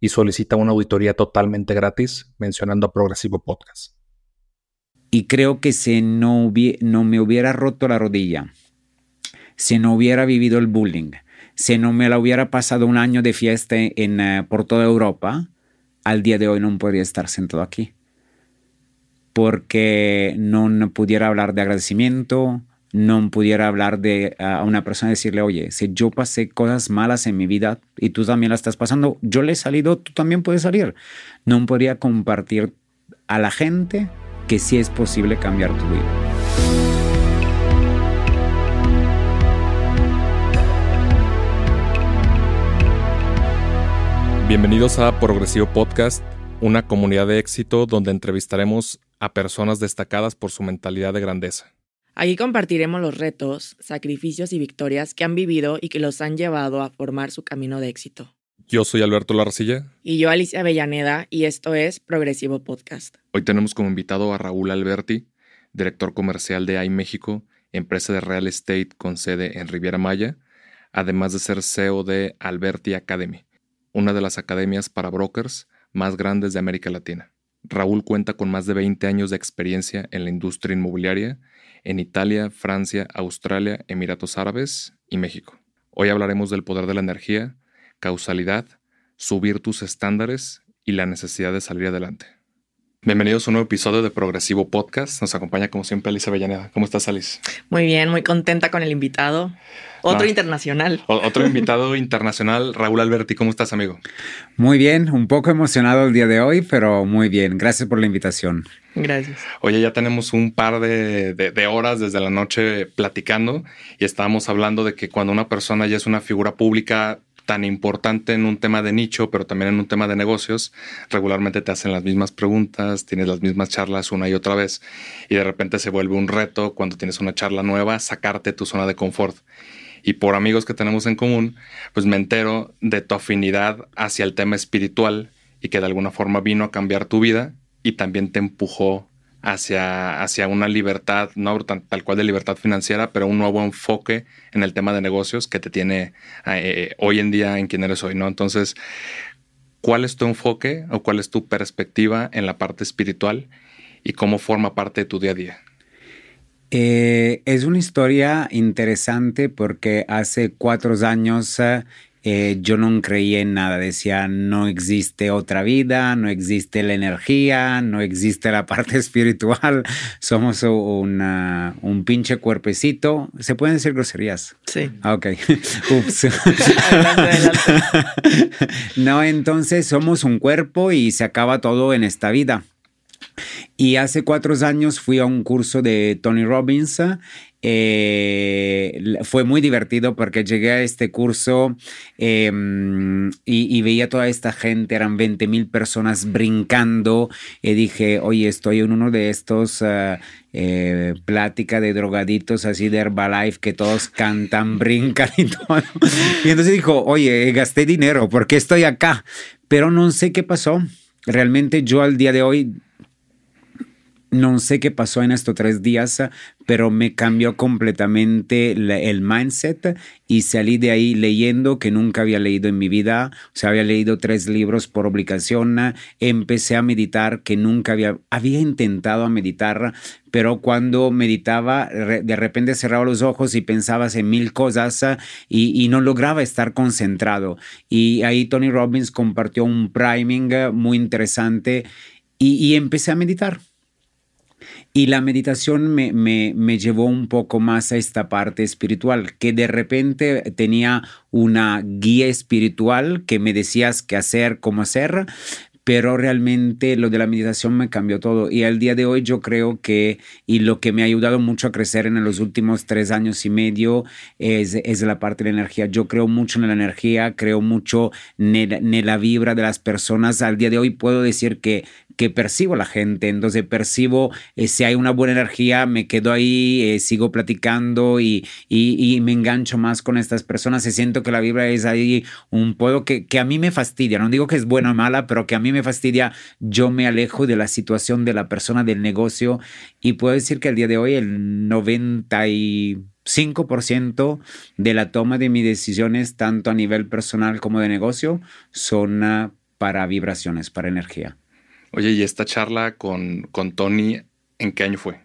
y solicita una auditoría totalmente gratis mencionando a Progresivo Podcast. Y creo que si no, no me hubiera roto la rodilla, si no hubiera vivido el bullying, si no me la hubiera pasado un año de fiesta en, eh, por toda Europa, al día de hoy no podría estar sentado aquí. Porque no pudiera hablar de agradecimiento, no pudiera hablar de a una persona y decirle, oye, si yo pasé cosas malas en mi vida y tú también las estás pasando, yo le he salido, tú también puedes salir. No podría compartir a la gente que sí es posible cambiar tu vida. Bienvenidos a Progresivo Podcast, una comunidad de éxito donde entrevistaremos a personas destacadas por su mentalidad de grandeza. Aquí compartiremos los retos, sacrificios y victorias que han vivido y que los han llevado a formar su camino de éxito. Yo soy Alberto Larcilla. Y yo Alicia Avellaneda, y esto es Progresivo Podcast. Hoy tenemos como invitado a Raúl Alberti, director comercial de iMéxico, empresa de real estate con sede en Riviera Maya, además de ser CEO de Alberti Academy, una de las academias para brokers más grandes de América Latina. Raúl cuenta con más de 20 años de experiencia en la industria inmobiliaria en Italia, Francia, Australia, Emiratos Árabes y México. Hoy hablaremos del poder de la energía, causalidad, subir tus estándares y la necesidad de salir adelante. Bienvenidos a un nuevo episodio de Progresivo Podcast. Nos acompaña como siempre Alicia Avellaneda. ¿Cómo estás, Alice? Muy bien, muy contenta con el invitado. Otro internacional. otro invitado internacional, Raúl Alberti. ¿Cómo estás, amigo? Muy bien, un poco emocionado el día de hoy, pero muy bien. Gracias por la invitación. Gracias. Oye, ya tenemos un par de, de, horas desde la noche platicando y estábamos hablando de que cuando una persona ya es una figura pública tan importante en un tema de nicho, pero también en un tema de negocios, regularmente te hacen las mismas preguntas, tienes las mismas charlas una y otra vez, y de repente se vuelve un reto cuando tienes una charla nueva, sacarte tu zona de confort. Y por amigos que tenemos en común, pues me entero de tu afinidad hacia el tema espiritual y que de alguna forma vino a cambiar tu vida y también te empujó hacia, hacia una libertad, no tal, cual de libertad financiera, pero un nuevo enfoque en el tema de negocios que te tiene eh, hoy en día en quien eres hoy, ¿no? Entonces, ¿cuál es tu enfoque o cuál es tu perspectiva en la parte espiritual y cómo forma parte de tu día a día? Eh, es una historia interesante porque hace cuatro años eh, eh, yo no creía en nada, decía, no existe otra vida, no existe la energía, no existe la parte espiritual, somos una, un pinche cuerpecito. ¿Se pueden decir groserías? Sí. Ah, ok. Ups. no, entonces somos un cuerpo y se acaba todo en esta vida. Y hace cuatro años fui a un curso de Tony Robbins eh, fue muy divertido porque llegué a este curso em, y, veía toda esta gente, eran 20 mil personas brincando y dije, oye, estoy en uno de estos eh, plática de drogaditos así de Herbalife que todos cantan, brincan y todo. Y entonces dijo, oye, gasté dinero, ¿por qué estoy acá? Pero no sé qué pasó. Realmente yo al día de hoy no sé qué pasó en estos tres días, pero me cambió completamente el mindset y salí de ahí leyendo que nunca había leído en mi vida. O sea, había leído tres libros por obligación. Empecé a meditar que nunca había, había intentado meditar, pero cuando meditaba, de repente cerraba los ojos y pensaba en mil cosas y, no lograba estar concentrado. Y ahí Tony Robbins compartió un priming muy interesante y empecé a meditar y la meditación me, me, me, llevó un poco más a esta parte espiritual, que de repente tenía una guía espiritual que me decías qué hacer, cómo hacer, pero realmente lo de la meditación me cambió todo y al día de hoy yo creo que y lo que me ha ayudado mucho a crecer en los últimos tres años y medio es, es la parte de la energía. Yo creo mucho en la energía, creo mucho en, la vibra de las personas. Al día de hoy puedo decir que que percibo la gente, entonces percibo eh, si hay una buena energía, me quedo ahí, eh, sigo platicando y, y, me engancho más con estas personas, y siento que la vibra es ahí un poco que, que a mí me fastidia, no digo que es buena o mala, pero que a mí me fastidia, yo me alejo de la situación de la persona, del negocio y puedo decir que al día de hoy el 95% de la toma de mis decisiones, tanto a nivel personal como de negocio, son para vibraciones, para energía. Oye, ¿y esta charla con, con Tony, en qué año fue?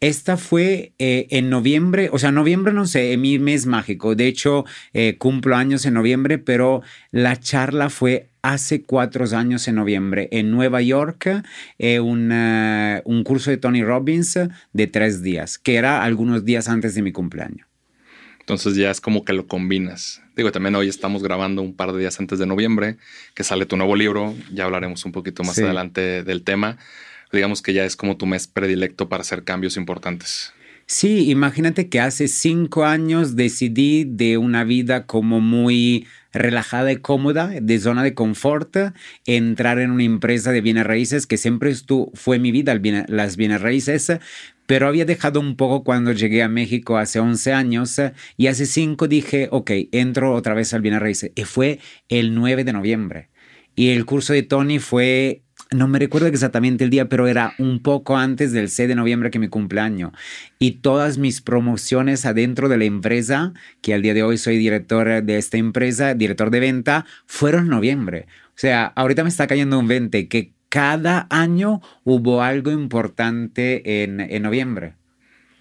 Esta fue eh, en noviembre, o sea, noviembre no sé, mi mes mágico. De hecho, eh, cumplo años en noviembre, pero la charla fue hace cuatro años en noviembre en Nueva York, eh, un curso de Tony Robbins de tres días, que era algunos días antes de mi cumpleaños. Entonces ya es como que lo combinas. Digo, también hoy estamos grabando un par de días antes de noviembre, que sale tu nuevo libro. Ya hablaremos un poquito más adelante del tema. Digamos que ya es como tu mes predilecto para hacer cambios importantes. Sí, imagínate que hace cinco años decidí de una vida como muy relajada y cómoda, de zona de confort, entrar en una empresa de bienes raíces que siempre estuvo, fue mi vida, las bienes raíces, pero había dejado un poco cuando llegué a México hace 11 años y hace 5 dije, ok, entro otra vez al bienes raíces. Y fue el 9 de noviembre. Y el curso de Tony fue no me recuerdo exactamente el día, pero era un poco antes del 6 de noviembre que mi cumpleaños. Y todas mis promociones adentro de la empresa, que al día de hoy soy director de esta empresa, director de venta, fueron noviembre. O sea, ahorita me está cayendo un 20, que cada año hubo algo importante en noviembre.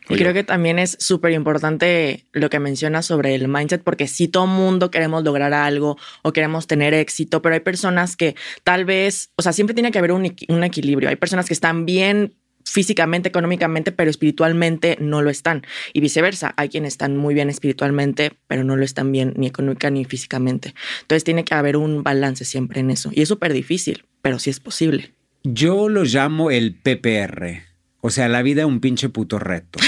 Y creo que también es súper importante lo que mencionas sobre el mindset, porque si todo mundo queremos lograr algo o queremos tener éxito, pero hay personas que tal vez, o sea, siempre tiene que haber un, un equilibrio. Hay personas que están bien físicamente, económicamente, pero espiritualmente no lo están. Y viceversa, hay quienes están muy bien espiritualmente, pero no lo están bien ni económica ni físicamente. Entonces tiene que haber un balance siempre en eso. Y es súper difícil, pero sí es posible. Yo lo llamo el PPR o sea, la vida es un pinche puto reto.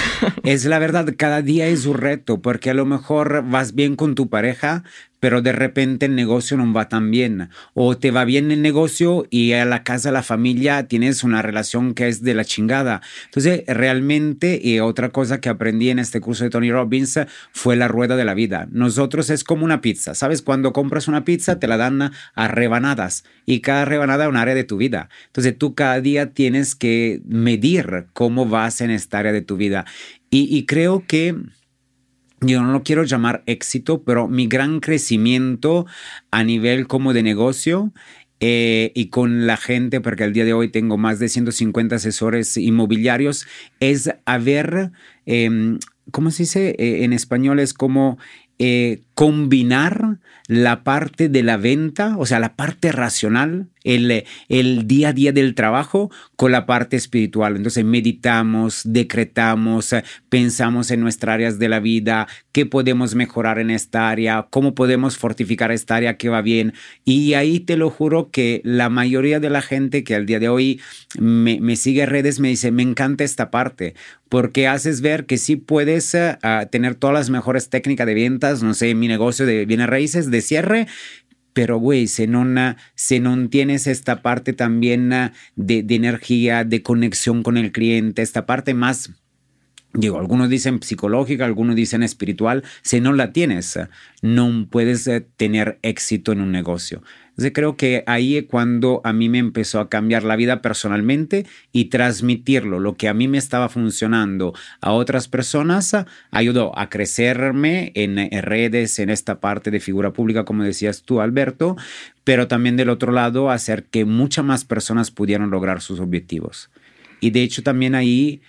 es la verdad, cada día es un reto, porque a lo mejor vas bien con tu pareja, pero de repente el negocio no va tan bien. O te va bien el negocio y a la casa, a la familia, tienes una relación que es de la chingada. Entonces, realmente, y otra cosa que aprendí en este curso de Tony Robbins fue la rueda de la vida. Nosotros es como una pizza. ¿Sabes? Cuando compras una pizza, te la dan a rebanadas y cada rebanada es un área de tu vida. Entonces, tú cada día tienes que medir cómo vas en esta área de tu vida. y, y creo que yo no lo quiero llamar éxito, pero mi gran crecimiento a nivel como de negocio eh, y con la gente, porque al día de hoy tengo más de 150 asesores inmobiliarios, es haber, em, ¿cómo se dice? Eh, en español es como eh, combinar la parte de la venta, o sea, la parte racional, el, el, día a día del trabajo con la parte espiritual. Entonces meditamos, decretamos, pensamos en nuestras áreas de la vida, qué podemos mejorar en esta área, cómo podemos fortificar esta área que va bien. Y ahí te lo juro que la mayoría de la gente que al día de hoy me, me sigue en redes me dice, me encanta esta parte, porque haces ver que sí puedes uh, tener todas las mejores técnicas de ventas, no sé, negocio de bienes raíces, de cierre, pero güey, si no tienes esta parte también de, de, energía, de conexión con el cliente, esta parte más, digo, algunos dicen psicológica, algunos dicen espiritual, si no la tienes, no puedes eh, tener éxito en un negocio. Entonces creo que ahí es cuando a mí me empezó a cambiar la vida personalmente y transmitirlo, lo que a mí me estaba funcionando a otras personas, ayudó a crecerme en, redes, en esta parte de figura pública, como decías tú, Alberto, pero también del otro lado hacer que muchas más personas pudieran lograr sus objetivos. Y de hecho también ahí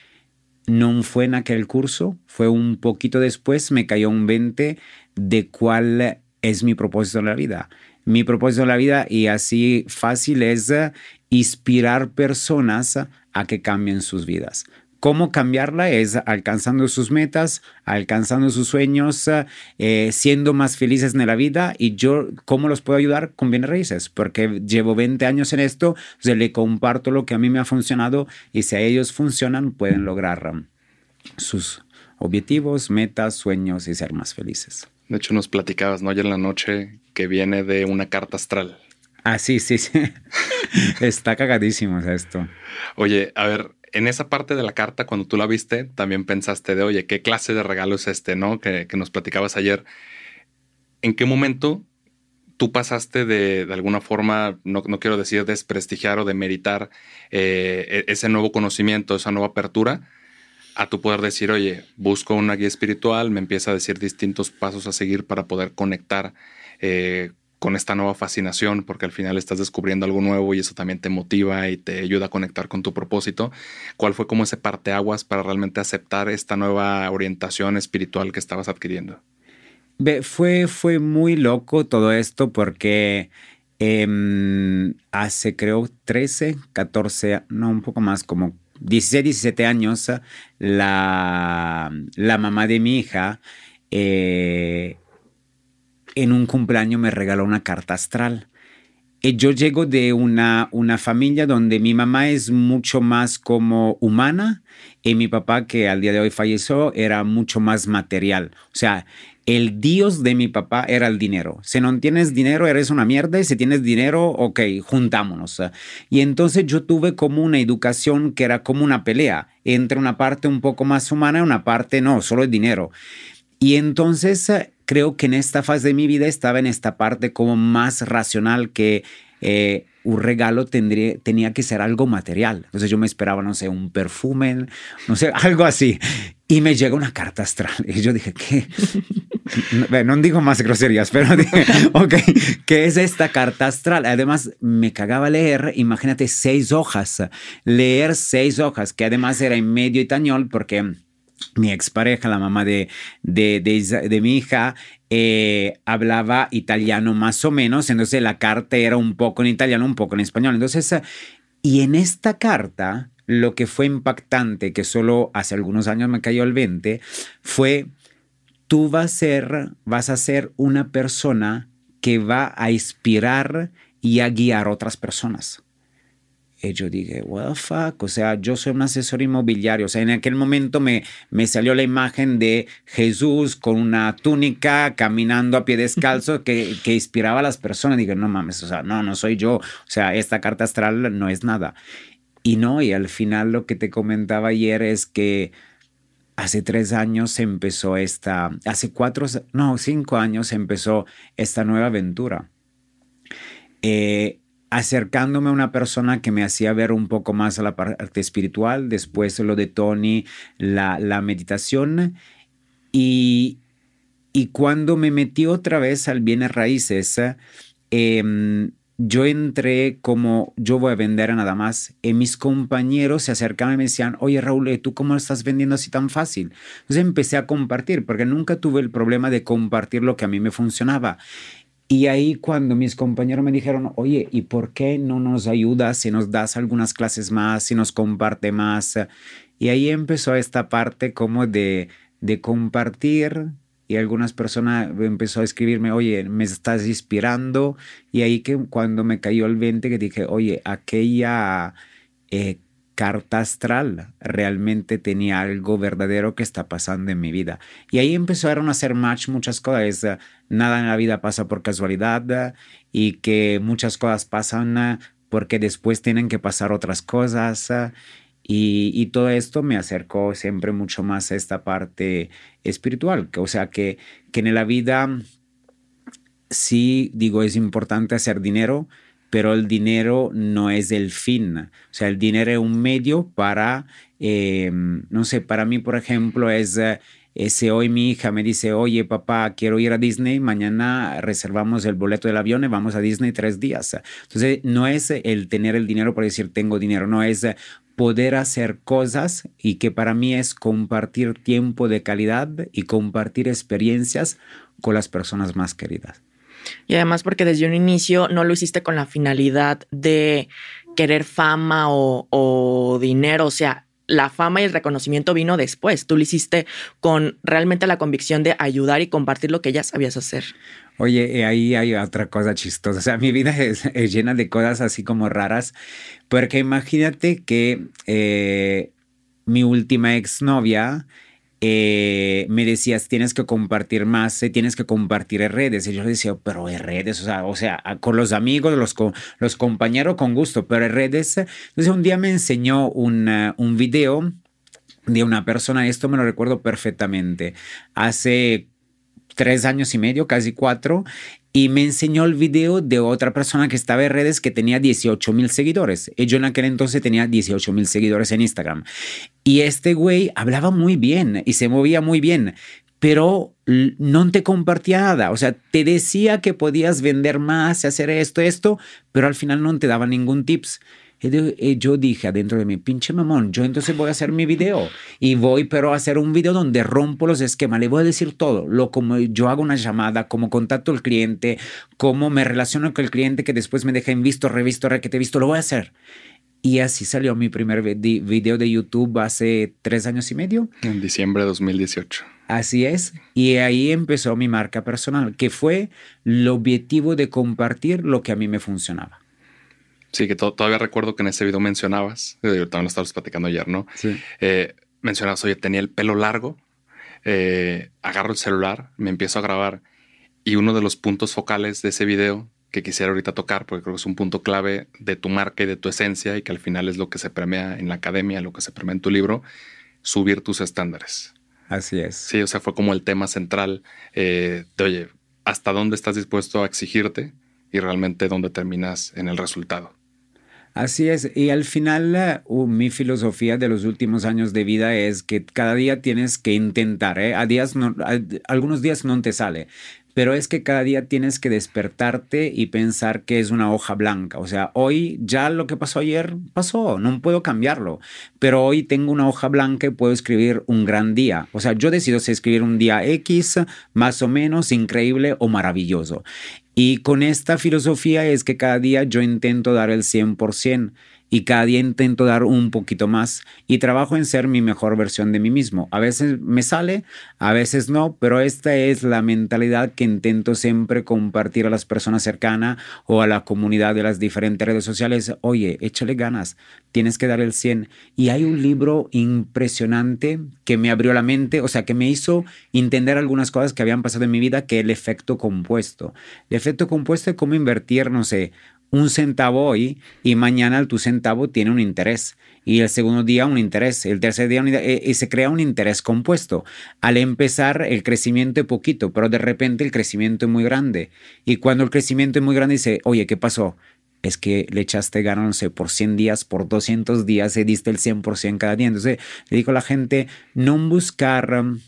no fue en aquel curso, fue un poquito después, me cayó un 20 de cuál es mi propósito en la vida mi propósito en la vida y así fácil es eh, inspirar personas a que cambien sus vidas. ¿Cómo cambiarla? Es alcanzando sus metas, alcanzando sus sueños, eh, siendo más felices en la vida. Y yo, ¿cómo los puedo ayudar? Con bienes raíces, porque llevo 20 años en esto, se le comparto lo que a mí me ha funcionado y si a ellos funcionan, pueden lograr um, sus objetivos, metas, sueños y ser más felices. De hecho, nos platicabas, ¿no? Ayer en la noche que viene de una carta astral. Ah, sí, sí, sí. Está cagadísimo esto. Oye, a ver, en esa parte de la carta, cuando tú la viste, también pensaste de, oye, ¿qué clase de regalo es este, no? Que, nos platicabas ayer. ¿En qué momento tú pasaste de, de alguna forma, no, no, quiero decir desprestigiar o demeritar eh, e, ese nuevo conocimiento, esa nueva apertura, a tu poder decir, oye, busco una guía espiritual, me empieza a decir distintos pasos a seguir para poder conectar eh, con esta nueva fascinación, porque al final estás descubriendo algo nuevo y eso también te motiva y te ayuda a conectar con tu propósito. ¿Cuál fue como ese parteaguas para realmente aceptar esta nueva orientación espiritual que estabas adquiriendo? Fue, fue muy loco todo esto porque em, hace creo 13, 14, no, un poco más, como 16, 17 años, la, la mamá de mi hija eh, en un cumpleaños me regaló una carta astral. Y yo llego de una, una familia donde mi mamá es mucho más como humana y mi papá, que al día de hoy falleció, era mucho más material. O sea, el dios de mi papá era el dinero. Si no tienes dinero, eres una mierda. Y si tienes dinero, ok, juntámonos. Y entonces yo tuve como una educación que era como una pelea entre una parte un poco más humana y una parte no, solo el dinero. Y entonces creo que en esta fase de mi vida estaba en esta parte como más racional que eh, un regalo tendría, tenía que ser algo material. Entonces yo me esperaba, no sé, un perfume, no sé, algo así. Y me llega una carta astral. Y yo dije, ¿qué? No, digo más groserías, pero dije, ok, ¿qué es esta carta astral? Además, me cagaba leer, imagínate, seis hojas. Leer seis hojas, que además era en medio itañol porque mi expareja, la mamá de, de, de, mi hija, eh, hablaba italiano más o menos, entonces la carta era un poco en italiano, un poco en español. Entonces, y en esta carta, lo que fue impactante, que solo hace algunos años me cayó el 20, fue, tú vas a ser, vas a ser una persona que va a inspirar y a guiar a otras personas. Y yo dije, well, fuck, o sea, yo soy un asesor inmobiliario. O sea, en aquel momento me, me salió la imagen de Jesús con una túnica caminando a pie descalzo que, que inspiraba a las personas. Dije, no mames, o sea, no, no soy yo. O sea, esta carta astral no es nada. Y no, y al final lo que te comentaba ayer es que hace tres años empezó esta, hace cuatro, no, cinco años empezó esta nueva aventura. Eh, acercándome a una persona que me hacía ver un poco más a la parte espiritual, después lo de Tony, la, la meditación, y, y, cuando me metí otra vez al bienes raíces, em, yo entré como yo voy a vender nada más. Y mis compañeros se acercaban y me decían, oye Raúl, ¿tú cómo estás vendiendo así tan fácil? Entonces empecé a compartir, porque nunca tuve el problema de compartir lo que a mí me funcionaba. Y ahí cuando mis compañeros me dijeron, oye, ¿y por qué no nos ayudas si nos das algunas clases más, si nos comparte más? Y ahí empezó esta parte como de, de compartir y algunas personas empezó a escribirme, oye, me estás inspirando. Y ahí que cuando me cayó el 20 que dije, oye, aquella eh, carta astral realmente tenía algo verdadero que está pasando en mi vida. Y ahí empezaron a hacer match muchas cosas. Nada en la vida pasa por casualidad y que muchas cosas pasan porque después tienen que pasar otras cosas. Y, y, todo esto me acercó siempre mucho más a esta parte espiritual. O sea, que, que en la vida sí, digo, es importante hacer dinero, pero el dinero no es el fin. O sea, el dinero es un medio para, eh, no sé, para mí, por ejemplo, es... ese hoy mi hija me dice, oye papá, quiero ir a Disney, mañana reservamos el boleto del avión y vamos a Disney tres días. Entonces, no es el tener el dinero por decir tengo dinero, no es poder hacer cosas y que para mí es compartir tiempo de calidad y compartir experiencias con las personas más queridas. Y además porque desde un inicio no lo hiciste con la finalidad de querer fama o, dinero, o sea, la fama y el reconocimiento vino después. Tú lo hiciste con realmente la convicción de ayudar y compartir lo que ya sabías hacer. Oye, ahí hay otra cosa chistosa. O sea, mi vida es, llena de cosas así como raras, porque imagínate que eh, mi última exnovia eh, me decías, tienes que compartir más, eh, tienes que compartir en redes. Y yo le decía, pero en redes, o sea, o sea con los amigos, los, los compañeros con gusto, pero en redes. Entonces un día me enseñó un, un video de una persona, esto me lo recuerdo perfectamente, hace tres años y medio, casi cuatro, y me enseñó el video de otra persona que estaba en redes que tenía 18 mil seguidores. Y yo en aquel entonces tenía 18 mil seguidores en Instagram. Y este güey hablaba muy bien y se movía muy bien, pero no te compartía nada. O sea, te decía que podías vender más, hacer esto, esto, pero al final no te daba ningún tips. Y yo dije adentro de mi pinche mamón, yo entonces voy a hacer mi video y voy pero a hacer un video donde rompo los esquemas, le voy a decir todo, lo como yo hago una llamada, cómo contacto al cliente, cómo me relaciono con el cliente que después me deja en visto, revisto, re que te he visto, lo voy a hacer. Y así salió mi primer video de YouTube hace tres años y medio. En diciembre de 2018. Así es. Y ahí empezó mi marca personal, que fue el objetivo de compartir lo que a mí me funcionaba. Sí, que todavía recuerdo que en ese video mencionabas, eh, también lo estabas platicando ayer, ¿no? Sí. Eh, mencionabas, oye, tenía el pelo largo, eh, agarro el celular, me empiezo a grabar y uno de los puntos focales de ese video que quisiera ahorita tocar, porque creo que es un punto clave de tu marca y de tu esencia y que al final es lo que se premia en la academia, lo que se premia en tu libro, subir tus estándares. Así es. Sí, o sea, fue como el tema central de, oye, ¿hasta dónde estás dispuesto a exigirte y realmente dónde terminas en el resultado? Así es, y al final uh, mi filosofía de los últimos años de vida es que cada día tienes que intentar, ¿eh? a días no, algunos días no te sale, pero es que cada día tienes que despertarte y pensar que es una hoja blanca. O sea, hoy ya lo que pasó ayer pasó, no puedo cambiarlo, pero hoy tengo una hoja blanca y puedo escribir un gran día. O sea, yo decido si escribir un día X, más o menos, increíble o maravilloso. Y con esta filosofía es que cada día yo intento dar el 100% y cada día intento dar un poquito más y trabajo en ser mi mejor versión de mí mismo. A veces me sale, a veces no, pero esta es la mentalidad que intento siempre compartir a las personas cercanas o a la comunidad de las diferentes redes sociales. Oye, échale ganas, tienes que dar el 100. Y hay un libro impresionante que me abrió la mente, o sea, que me hizo entender algunas cosas que habían pasado en mi vida, que el efecto compuesto. El efecto compuesto es cómo invertir, no sé, un centavo hoy y mañana tu centavo tiene un interés y el segundo día un interés, el tercer día un interés, y se crea un interés compuesto. Al empezar el crecimiento es poquito, pero de repente el crecimiento es muy grande. Y cuando el crecimiento es muy grande dice, oye, ¿qué pasó? Es que le echaste ganas, no sé, por 100 días, por 200 días, se diste el 100% cada día. Entonces le digo a la gente, no buscar um,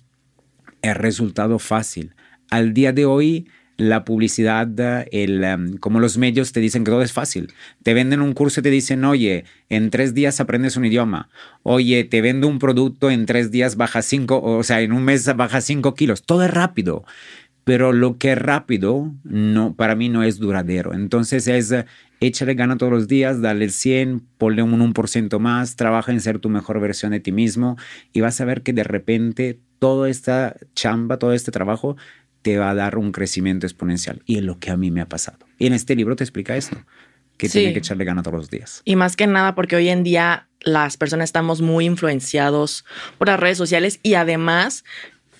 el resultado fácil. Al día de hoy, la publicidad, el, em, como los medios te dicen que todo es fácil. Te venden un curso y te dicen, oye, en tres días aprendes un idioma. Oye, te vendo un producto, en tres días bajas cinco, o sea, en un mes bajas cinco kilos. Todo es rápido. Pero lo que es rápido, no, para mí no es duradero. Entonces es échale gana todos los días, dale el 100, ponle un 1% más, trabaja en ser tu mejor versión de ti mismo y vas a ver que de repente toda esta chamba, todo este trabajo te va a dar un crecimiento exponencial. Y es lo que a mí me ha pasado. Y en este libro te explica esto, que tiene que echarle gana todos los días. Y más que nada porque hoy en día las personas estamos muy influenciados por las redes sociales y además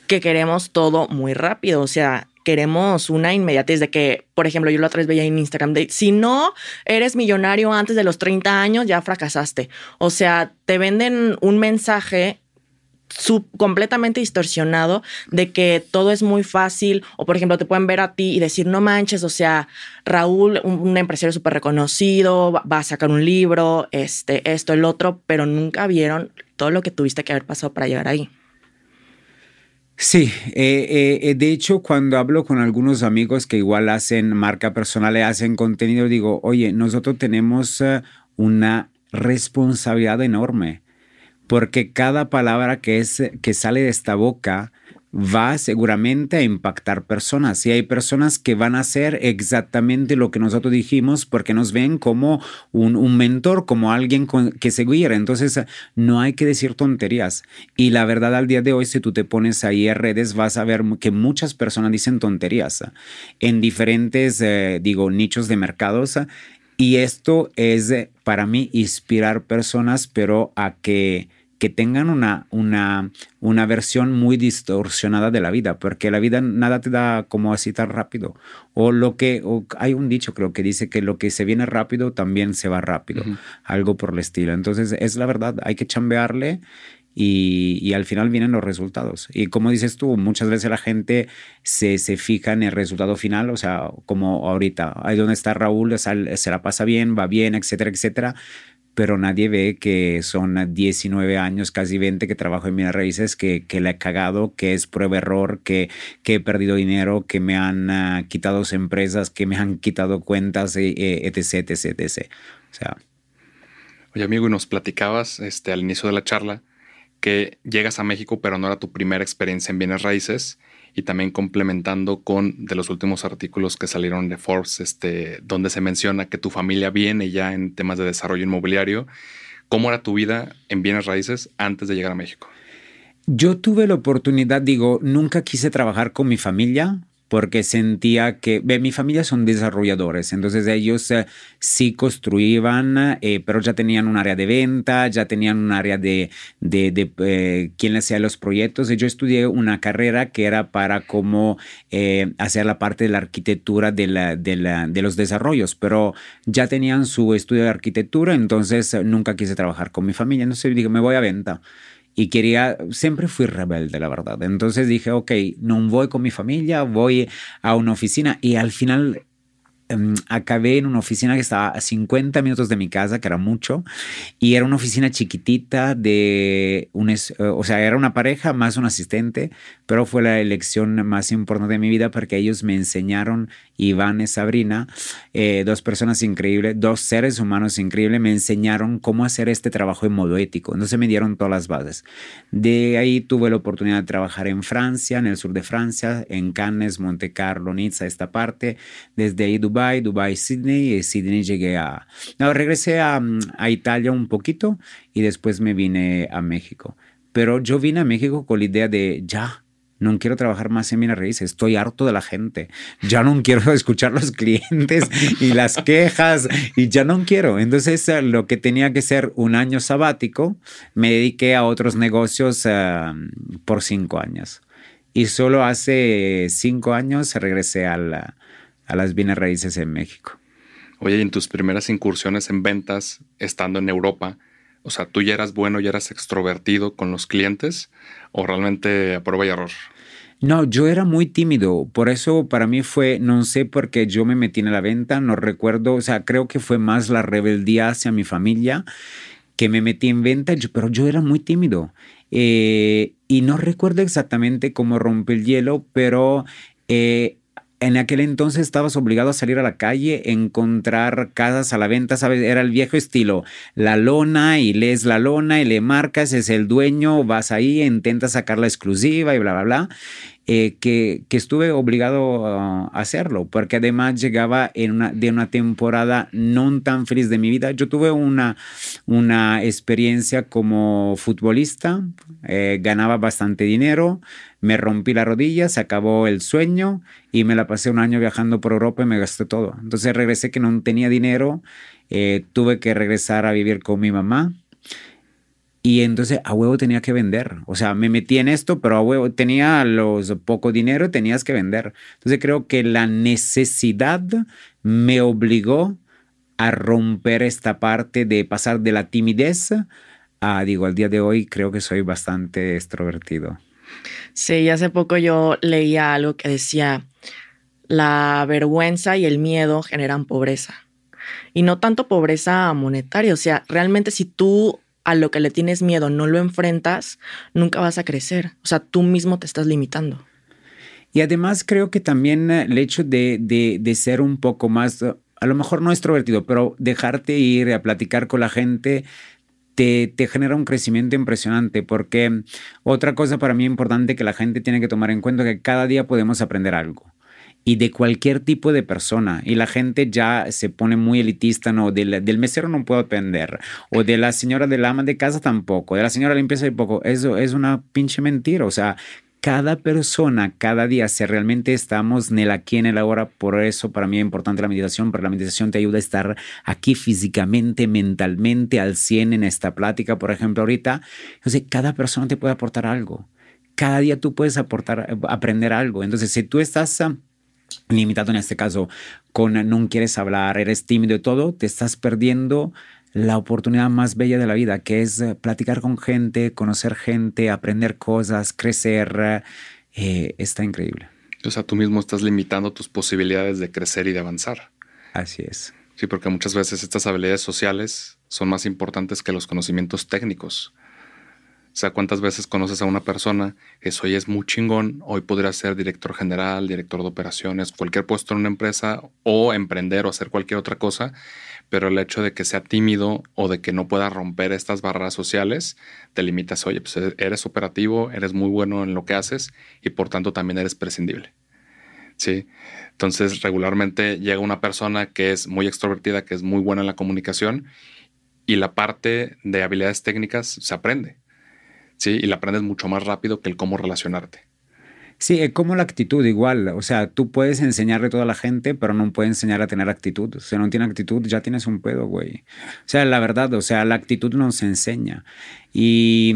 que queremos todo muy rápido. O sea, queremos una inmediatez de que, por ejemplo, yo la otra vez veía en Instagram de si no eres millonario antes de los 30 años, ya fracasaste. O sea, te venden un mensaje completamente distorsionado de que todo es muy fácil o por ejemplo te pueden ver a ti y decir no manches, o sea, Raúl, un, empresario súper reconocido, va, a sacar un libro, este, esto, el otro, pero nunca vieron todo lo que tuviste que haber pasado para llegar ahí. Sí, eh, eh, de hecho cuando hablo con algunos amigos que igual hacen marca personal, hacen contenido, digo, oye, nosotros tenemos eh, una responsabilidad enorme porque cada palabra que, es, que sale de esta boca va seguramente a impactar personas y hay personas que van a hacer exactamente lo que nosotros dijimos porque nos ven como un, mentor, como alguien que seguir. Entonces no hay que decir tonterías. Y la verdad al día de hoy, si tú te pones ahí en redes, vas a ver que muchas personas dicen tonterías en diferentes, eh, digo, nichos de mercados. Y esto es para mí inspirar personas, pero a que que tengan una, una, una versión muy distorsionada de la vida, porque la vida nada te da como así tan rápido. O lo que, hay un dicho creo que dice que lo que se viene rápido también se va rápido, algo por el estilo. Entonces es la verdad, hay que chambearle. Y, y, al final vienen los resultados. Y como dices tú, muchas veces la gente se, se fija en el resultado final, o sea, como ahorita, ahí donde está Raúl, se la pasa bien, va bien, etcétera, etcétera pero nadie ve que son 19 años, casi 20 que trabajo en mis raíces, que, que le he cagado, que es prueba error, que, que he perdido dinero, que me han uh, quitado empresas, que me han quitado cuentas, eh, etc, etc, etc. O sea. Oye, amigo, nos platicabas este, al inicio de la charla que llegas a México, pero no era tu primera experiencia en bienes raíces y también complementando con de los últimos artículos que salieron de Forbes, este, donde se menciona que tu familia viene ya en temas de desarrollo inmobiliario. ¿Cómo era tu vida en bienes raíces antes de llegar a México? Yo tuve la oportunidad, digo, nunca quise trabajar con mi familia porque sentía que ve, mi familia son desarrolladores, entonces ellos eh, sí construían, eh, pero ya tenían un área de venta, ya tenían un área de, de, de eh, quién hacía los proyectos. Y yo estudié una carrera que era para cómo hacer la parte de la arquitectura de, la, de, la, de los desarrollos, pero ya tenían su estudio de arquitectura, entonces nunca quise trabajar con mi familia, entonces dije, me voy a venta y quería, siempre fui rebelde, la verdad. Entonces dije, ok, no voy con mi familia, voy a una oficina y al final Em, acabé en una oficina que estaba a 50 minutos de mi casa, que era mucho, y era una oficina chiquitita de un, eh, o sea, era una pareja más un asistente, pero fue la elección más importante de mi vida porque ellos me enseñaron, Y Sabrina, eh, dos personas increíbles, dos seres humanos increíbles, me enseñaron cómo hacer este trabajo en modo ético. Entonces me dieron todas las bases. De ahí tuve la oportunidad de trabajar en Francia, en el sur de Francia, en Cannes, Monte Carlo, Niza, esta parte. Desde ahí Dubái Dubai, Sydney y Sydney llegué a... No, regresé a, a Italia un poquito y después me vine a México. Pero yo vine a México con la idea de ya, no quiero trabajar más en Minas Raíces, estoy harto de la gente, ya no quiero escuchar los clientes y las quejas y ya no quiero. Entonces, eh, lo que tenía que ser un año sabático, me dediqué a otros negocios por cinco años. Y solo hace cinco años regresé a las bienes raíces en México. Oye, y en tus primeras incursiones en ventas, estando en Europa, o sea, ¿tú ya eras bueno, ya eras extrovertido con los clientes o realmente a prueba y error? No, yo era muy tímido, por eso para mí fue, no sé por qué yo me metí en la venta, no recuerdo, o sea, creo que fue más la rebeldía hacia mi familia que me metí en venta, pero yo era muy tímido. Eh, y no recuerdo exactamente cómo rompe el hielo, pero eh, en aquel entonces estabas obligado a salir a la calle, encontrar casas a la venta, ¿sabes? Era el viejo estilo, la lona y lees la lona y le marcas, es el dueño, vas ahí, intentas sacar la exclusiva y bla, bla, bla. Eh, que, que, estuve obligado a hacerlo, porque además llegaba de una temporada no tan feliz de mi vida. Yo tuve una, una experiencia como futbolista, eh, ganaba bastante dinero, me rompí la rodilla, se acabó el sueño y me la pasé un año viajando por Europa y me gasté todo. Entonces regresé que no tenía dinero, eh, tuve que regresar a vivir con mi mamá y entonces a huevo tenía que vender. O sea, me metí en esto, pero a huevo tenía los poco dinero, tenías que vender. Entonces creo que la necesidad me obligó a romper esta parte de pasar de la timidez a, digo, al día de hoy creo que soy bastante extrovertido. Sí, hace poco yo leía algo que decía, la vergüenza y el miedo generan pobreza. Y no tanto pobreza monetaria, o sea, realmente si tú a lo que le tienes miedo no lo enfrentas, nunca vas a crecer. O sea, tú mismo te estás limitando. Y además creo que también el hecho de, de, ser un poco más, a lo mejor no extrovertido, pero dejarte ir a platicar con la gente, te, te, genera un crecimiento impresionante porque otra cosa para mí importante que la gente tiene que tomar en cuenta es que cada día podemos aprender algo y de cualquier tipo de persona. Y la gente ya se pone muy elitista, no, del, del mesero no puedo aprender, o de la señora del ama de casa tampoco, de la señora limpieza tampoco. Eso es una pinche mentira. O sea, cada persona, cada día, si realmente estamos en el aquí, en el ahora, por eso para mí es importante la meditación, porque la meditación te ayuda a estar aquí físicamente, mentalmente, al 100 en esta plática, por ejemplo, ahorita. Entonces, cada persona te puede aportar algo. Cada día tú puedes aportar, aprender algo. Entonces, si tú estás ah, limitado en este caso con no quieres hablar, eres tímido y todo, te estás perdiendo la oportunidad más bella de la vida, que es eh, platicar con gente, conocer gente, aprender cosas, crecer. Eh, está increíble. O sea, tú mismo estás limitando tus posibilidades de crecer y de avanzar. Así es. Sí, porque muchas veces estas habilidades sociales son más importantes que los conocimientos técnicos. O sea, ¿cuántas veces conoces a una persona que hoy es muy chingón, hoy podría ser director general, director de operaciones, cualquier puesto en una empresa o emprender o hacer cualquier otra cosa, pero el hecho de que sea tímido o de que no pueda romper estas barreras sociales, te limitas, oye, pues eres operativo, eres muy bueno en lo que haces y por tanto también eres prescindible. ¿Sí? Entonces, regularmente llega una persona que es muy extrovertida, que es muy buena en la comunicación y la parte de habilidades técnicas se aprende. ¿Sí? Y la aprendes mucho más rápido que el cómo relacionarte. Sí, es como la actitud igual. O sea, tú puedes enseñarle a toda la gente, pero no puedes enseñar a tener actitud. Si no tiene actitud, ya tienes un pedo, güey. O sea, la verdad, o sea, la actitud nos enseña. Y,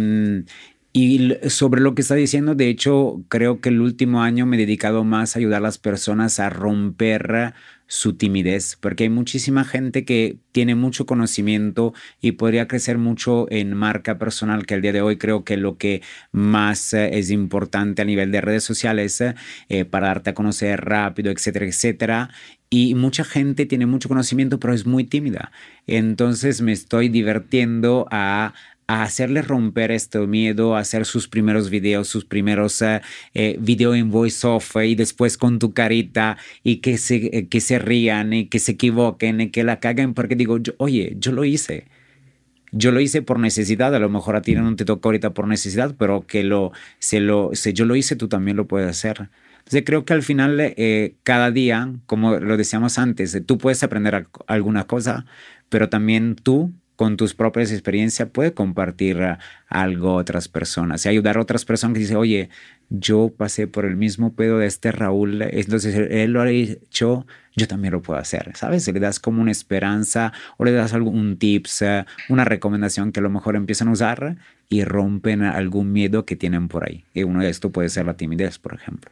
y sobre lo que está diciendo, de hecho, creo que el último año me he dedicado más a ayudar a las personas a romper su timidez, porque hay muchísima gente que tiene mucho conocimiento y podría crecer mucho en marca personal, que el día de hoy creo que lo que más eh, es importante a nivel de redes sociales eh, para darte a conocer rápido, etcétera, etcétera. Y mucha gente tiene mucho conocimiento, pero es muy tímida. Entonces me estoy divirtiendo a a hacerle romper este miedo, a hacer sus primeros videos, sus primeros uh, eh, videos en voice off y después con tu carita y que se, eh, que se rían y que se equivoquen y que la caguen porque digo, oye, yo lo hice. Yo lo hice por necesidad, a lo mejor a ti no te tocó ahorita por necesidad, pero que lo, se lo, si yo lo hice, tú también lo puedes hacer. Entonces creo que al final, eh, cada día, como lo decíamos antes, tú puedes aprender alguna cosa, pero también tú con tus propias experiencias puede compartir algo a otras personas y ayudar a otras personas que dicen, oye, yo pasé por el mismo pedo de este Raúl, entonces él lo ha hecho, yo también lo puedo hacer, ¿sabes? Le das como una esperanza o le das algún tips, ah, una recomendación que a lo mejor empiezan a usar y rompen algún miedo que tienen por ahí. Y uno de esto puede ser la timidez, por ejemplo.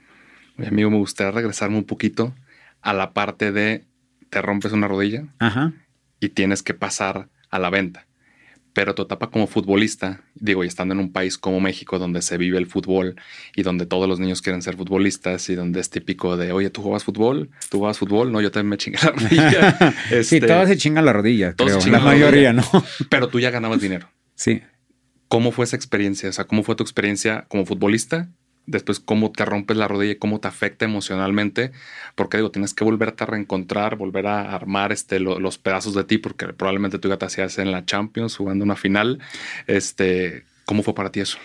Mi amigo, me gustaría regresarme un poquito a la parte de te rompes una rodilla y tienes que pasar a la venta. Pero tu etapa como futbolista, digo, y estando en un país como México donde se vive el fútbol y donde todos los niños quieren ser futbolistas y donde es típico de, oye, ¿tú juegas fútbol? ¿Tú juegas fútbol? No, yo también me chingué la rodilla. sí, este, todos se chingan la rodilla, creo. La mayoría, ¿no? Pero tú ya ganabas dinero. Sí. ¿Cómo fue esa experiencia? O sea, ¿cómo fue tu experiencia como futbolista después cómo te rompes la rodilla y cómo te afecta emocionalmente, porque digo, tienes que volverte a reencontrar, volver a armar este, los pedazos de ti, porque probablemente tú ya te hacías en la Champions jugando una final. Este, ¿Cómo fue para ti eso?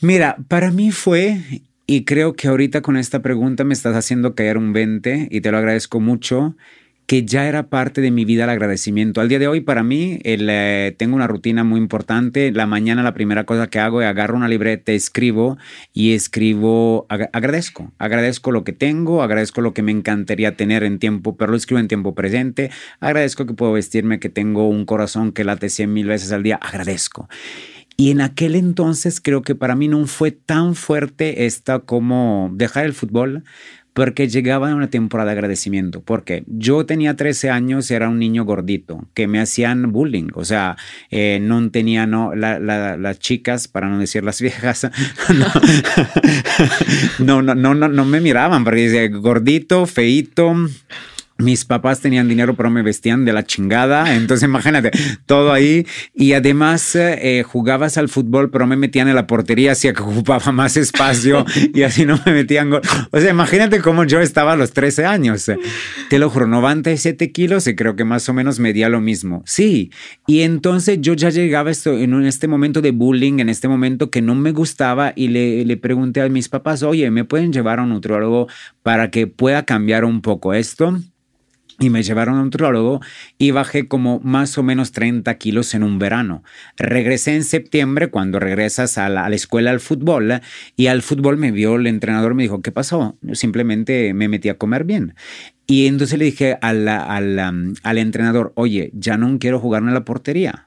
Mira, para mí fue, y creo que ahorita con esta pregunta me estás haciendo caer un 20 y te lo agradezco mucho que ya era parte de mi vida el agradecimiento. Al día de hoy, para mí, eh, tengo una rutina muy importante. La mañana la primera cosa que hago es agarro una libreta, escribo y escribo, agradezco. Agradezco lo que tengo, agradezco lo que me encantaría tener en tiempo, pero lo escribo en tiempo presente. Agradezco que puedo vestirme, que tengo un corazón que late 100 mil veces al día. Agradezco. Y en aquel entonces creo que para mí no fue tan fuerte esta como dejar el fútbol, porque llegaba una temporada de agradecimiento, porque yo tenía 13 años, era un niño gordito, que me hacían bullying, o sea, eh, no tenía, no, las chicas, para no decir las viejas, no, no, no, no, no me miraban, porque decía gordito, feito, mis papás tenían dinero, pero me vestían de la chingada. Entonces, imagínate, todo ahí. Y además eh, jugabas al fútbol, pero me metían en la portería, hacía que ocupaba más espacio y así no me metían gol. O sea, imagínate cómo yo estaba a los 13 años. Te lo juro, 97 kilos y creo que más o menos medía lo mismo. Sí. Y entonces yo ya llegaba esto, en este momento de bullying, en este momento que no me gustaba y le, pregunté a mis papás, oye, ¿me pueden llevar a un nutriólogo para que pueda cambiar un poco esto? Y me llevaron a un nutriólogo y bajé como más o menos 30 kilos en un verano. Regresé en septiembre cuando regresas a la, escuela al fútbol y al fútbol me vio el entrenador, me dijo, ¿qué pasó? Simplemente me metí a comer bien. Y entonces le dije al, al, al entrenador, oye, ya no quiero jugar en la portería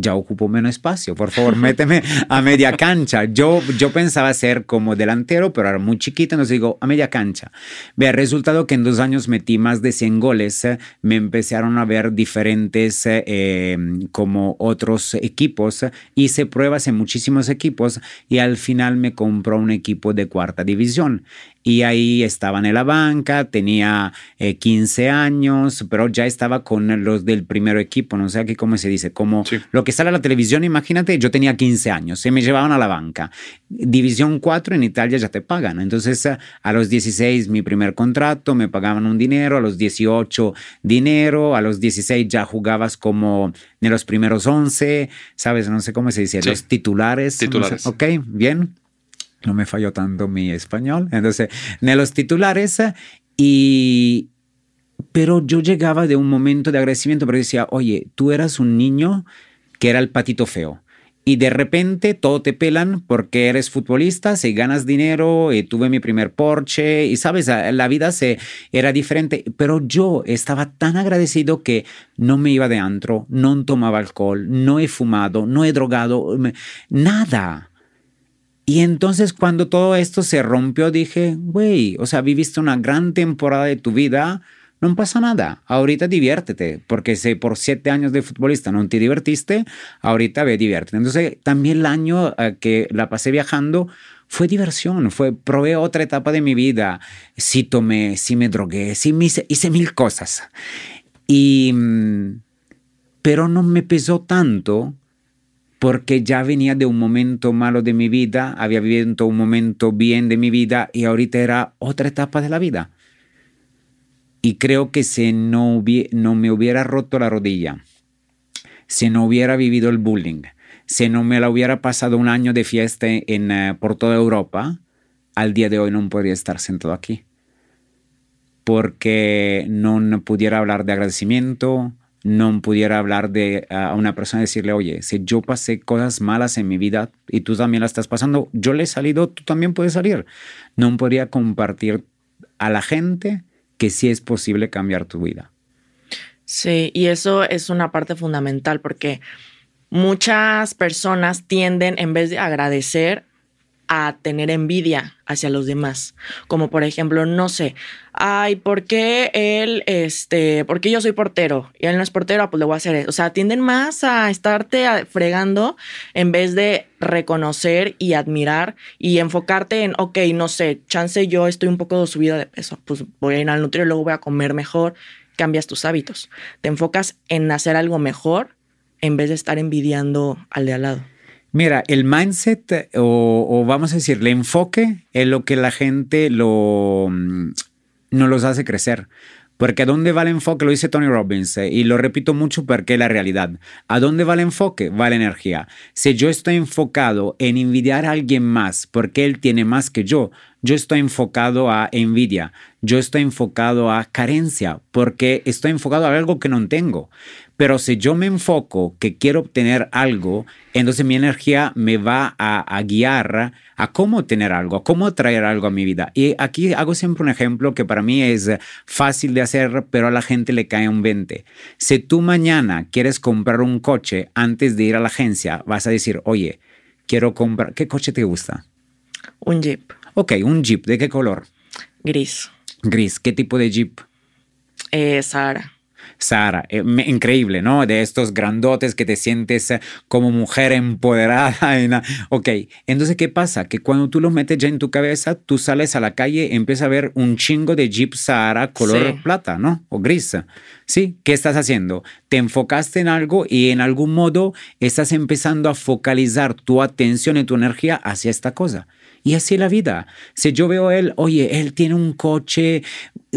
ya ocupo menos espacio, por favor, méteme a media cancha. Yo, yo pensaba ser como delantero, pero era muy chiquito, entonces digo, a media cancha. Ve, resultado que en dos años metí más de 100 goles, me empezaron a ver diferentes eh, como otros equipos, hice pruebas en muchísimos equipos y al final me compró un equipo de cuarta división y ahí estaba en la banca, tenía 15 eh, años, pero ya estaba con los del primer equipo, no sé aquí cómo se dice, como lo que sale a la televisión, imagínate, yo tenía 15 años, se me llevaban a la banca. División 4 en Italia ya te pagan, entonces a los 16 mi primer contrato, me pagaban un dinero, a los 18 dinero, a los 16 ya jugabas como en los primeros 11, ¿sabes? No sé cómo se dice, los titulares. Titulares. ok, bien no me falló tanto mi español. Entonces, en los titulares y... Pero yo llegaba de un momento de agradecimiento, pero decía, oye, tú eras un niño que era el patito feo. Y de repente todo te pelan porque eres futbolista, si ganas dinero, y tuve mi primer Porsche, y sabes, la vida se, era diferente. Pero yo estaba tan agradecido que no me iba de antro, no tomaba alcohol, no he fumado, no he drogado, nada. Y entonces cuando todo esto se rompió, dije, güey, o sea, viviste una gran temporada de tu vida, no pasa nada, ahorita diviértete, porque si por siete años de futbolista no te divertiste, ahorita ve, diviértete. Entonces también el año eh, que la pasé viajando fue diversión, fue, probé otra etapa de mi vida, sí tomé, sí me drogué, sí me hice, hice mil cosas. Y, mm, pero no me pesó tanto porque ya venía de un momento malo de mi vida, había vivido un momento bien de mi vida y ahorita era otra etapa de la vida. Y creo que si no, me hubiera roto la rodilla, si no hubiera vivido el bullying, si no me la hubiera pasado un año de fiesta en, eh, por toda Europa, al día de hoy no podría estar sentado aquí. Porque no pudiera hablar de agradecimiento, no pudiera hablar de a una persona y decirle, oye, si yo pasé cosas malas en mi vida y tú también las estás pasando, yo le he salido, tú también puedes salir. No podría compartir a la gente que sí es posible cambiar tu vida. Sí, y eso es una parte fundamental porque muchas personas tienden, en vez de agradecer, a tener envidia hacia los demás. Como por ejemplo, no sé, ay, ¿por qué él, este, por qué yo soy portero y él no es portero? Ah, pues le voy a hacer eso. O sea, tienden más a estarte fregando en vez de reconocer y admirar y enfocarte en, ok, no sé, chance yo estoy un poco subida de peso, pues voy a ir al nutriólogo, voy a comer mejor, cambias tus hábitos. Te enfocas en hacer algo mejor en vez de estar envidiando al de al lado. Mira, el mindset o, vamos a decir, el enfoque es lo que la gente lo, mm, no los hace crecer. Porque ¿a dónde va el enfoque? Lo dice Tony Robbins eh, y lo repito mucho porque es la realidad. ¿A dónde va el enfoque? Va la energía. Si yo estoy enfocado en envidiar a alguien más porque él tiene más que yo, yo estoy enfocado a envidia. Yo estoy enfocado a carencia porque estoy enfocado a algo que no tengo. Pero si yo me enfoco que quiero obtener algo, entonces mi energía me va a, guiar a cómo tener algo, a cómo traer algo a mi vida. Y aquí hago siempre un ejemplo que para mí es fácil de hacer, pero a la gente le cae un 20. Si tú mañana quieres comprar un coche antes de ir a la agencia, vas a decir, oye, quiero comprar, ¿qué coche te gusta? Un Jeep. Ok, un Jeep. ¿De qué color? Gris. Gris. ¿Qué tipo de Jeep? Eh, Sahara. Sara, eh, increíble, ¿no? De estos grandotes que te sientes eh, como mujer empoderada. En ok, entonces, ¿qué pasa? Que cuando tú los metes ya en tu cabeza, tú sales a la calle, empiezas a ver un chingo de Jeep Sahara color plata, ¿no? O gris. ¿Sí? ¿Qué estás haciendo? Te enfocaste en algo y en algún modo estás empezando a focalizar tu atención y tu energía hacia esta cosa. Y así es la vida. Si yo veo a él, oye, él tiene un coche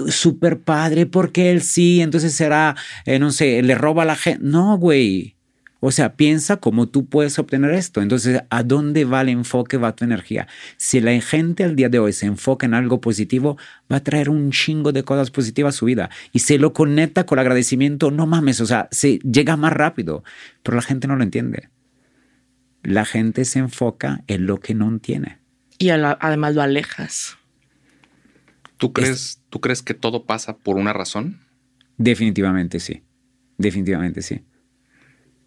súper padre, porque él sí, entonces será, eh, no sé, le roba a la gente. No, güey. O sea, piensa cómo tú puedes obtener esto. Entonces, ¿a dónde va el enfoque, va tu energía? Si la gente al día de hoy se enfoca en algo positivo, va a traer un chingo de cosas positivas a su vida. Y se lo conecta con el agradecimiento, no mames, o sea, se llega más rápido. Pero la gente no lo entiende. La gente se enfoca en lo que no tiene. Y además lo alejas. ¿Tú crees, ¿Tú crees que todo pasa por una razón? Definitivamente sí. Definitivamente sí.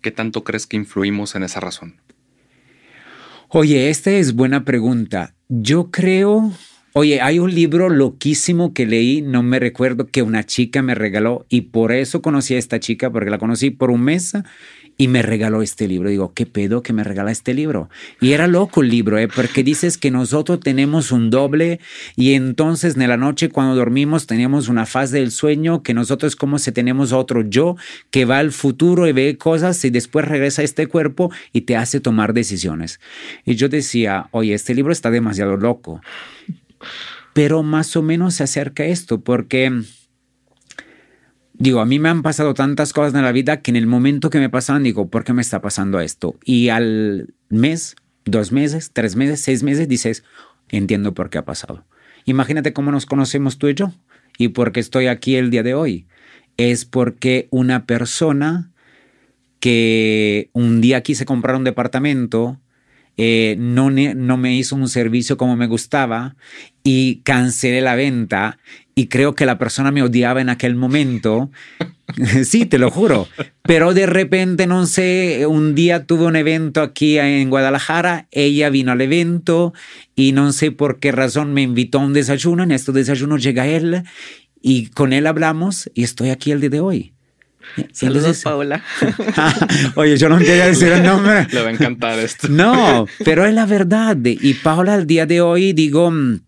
¿Qué tanto crees que influimos en esa razón? Oye, esta es buena pregunta. Yo creo, oye, hay un libro loquísimo que leí, no me recuerdo, que una chica me regaló y por eso conocí a esta chica, porque la conocí por un mes y me regaló este libro. Digo, ¿qué pedo que me regala este libro? Y era loco el libro, ¿eh? porque dices que nosotros tenemos un doble y entonces en la noche cuando dormimos tenemos una fase del sueño que nosotros como si tenemos otro yo que va al futuro y ve cosas y después regresa a este cuerpo y te hace tomar decisiones. Y yo decía, oye, este libro está demasiado loco. Pero más o menos se acerca a esto porque digo, a mí me han pasado tantas cosas en la vida que en el momento que me pasan digo, ¿por qué me está pasando esto? Y al mes, dos meses, tres meses, seis meses, dices, entiendo por qué ha pasado. Imagínate cómo nos conocemos tú y yo y por qué estoy aquí el día de hoy. Es porque una persona que un día quise comprar un departamento, eh, no, no me hizo un servicio como me gustaba y cancelé la venta y creo que la persona me odiaba en aquel momento. sí, te lo juro. Pero de repente, no sé, un día tuve un evento aquí en Guadalajara, ella vino al evento y no sé por qué razón me invitó a un desayuno. En este desayuno llega él y con él hablamos y estoy aquí el día de hoy. Saludos, Paula. Oye, yo no quería decir el nombre. Le va a encantar esto. No, pero es la verdad. Y Paula, al día de hoy, digo, mm,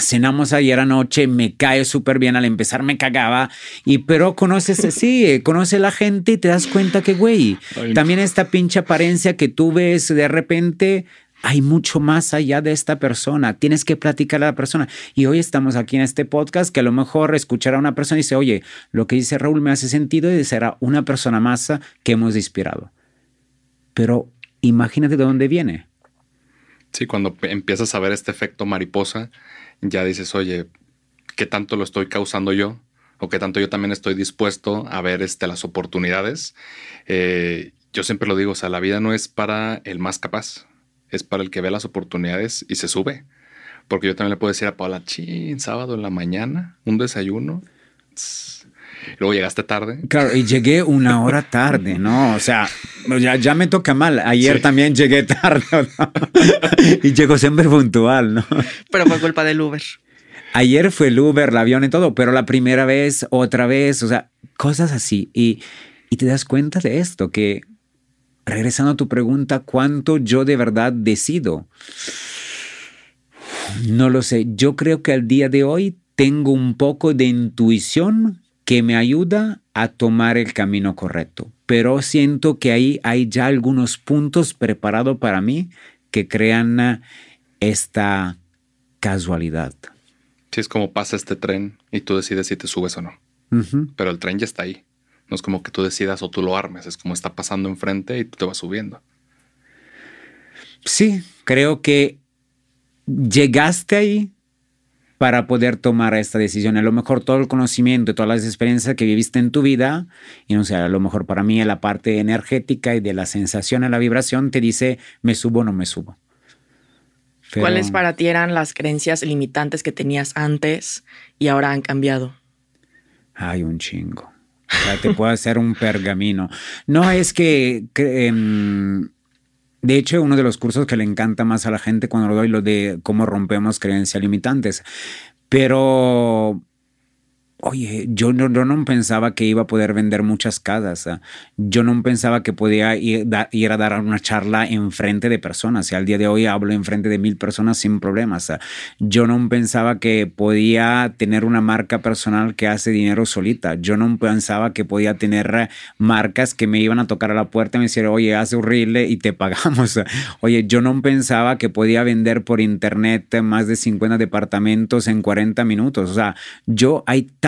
cenamos ayer anoche, me cae súper bien, al empezar me cagaba, y pero conoces, sí, conoce la gente y te das cuenta que, güey, también esta pinche apariencia que tú ves de repente, hay mucho más allá de esta persona. Tienes que platicar a la persona. Y hoy estamos aquí en este podcast que a lo mejor escuchar a una persona y dice, oye, lo que dice Raúl me hace sentido y será una persona más que hemos inspirado. Pero imagínate de dónde viene. Sí, cuando empiezas a ver este efecto mariposa, ya dices, oye, ¿qué tanto lo estoy causando yo? O qué tanto yo también estoy dispuesto a ver este, las oportunidades. Eh, yo siempre lo digo, o sea, la vida no es para el más capaz, es para el que ve las oportunidades y se sube. Porque yo también le puedo decir a Paula, chin, sábado en la mañana, un desayuno. Luego llegaste tarde. Claro, y llegué una hora tarde, ¿no? O sea, ya, ya me toca mal. Ayer también llegué tarde. y llegó siempre puntual, ¿no? Pero fue culpa del Uber. Ayer fue el Uber, el avión y todo, pero la primera vez, otra vez, o sea, cosas así. Y, y te das cuenta de esto, que regresando a tu pregunta, ¿cuánto yo de verdad decido? No lo sé. Yo creo que al día de hoy tengo un poco de intuición que me ayuda a tomar el camino correcto. Pero siento que ahí hay ya algunos puntos preparados para mí que crean esta casualidad. Sí, es como pasa este tren y tú decides si te subes o no. Pero el tren ya está ahí. No es como que tú decidas o tú lo armes, es como está pasando enfrente y tú te vas subiendo. Sí, creo que llegaste ahí para poder tomar esta decisión. A lo mejor todo el conocimiento, todas las experiencias que viviste en tu vida, y no sé, a lo mejor para mí la parte energética y de la sensación a la vibración te dice, me subo o no me subo. ¿Cuáles para ti eran las creencias limitantes que tenías antes y ahora han cambiado? Hay un chingo. Te puedo hacer un pergamino. No es que... Em, de hecho, uno de los cursos que le encanta más a la gente cuando lo doy, lo de cómo rompemos creencias limitantes. Pero Oye, yo no, no pensaba que iba a poder vender muchas casas. ¿ah? Yo no pensaba que podía ir, a dar una charla en frente de personas. Y al día de hoy hablo en frente de mil personas sin problemas. ¿ah? Yo no pensaba que podía tener una marca personal que hace dinero solita. Yo no pensaba que podía tener marcas que me iban a tocar a la puerta y me decían, oye, hace horrible y te pagamos. ¿ah? Oye, yo no pensaba que podía vender por internet más de 50 departamentos en 40 minutos. O sea, yo hay tantas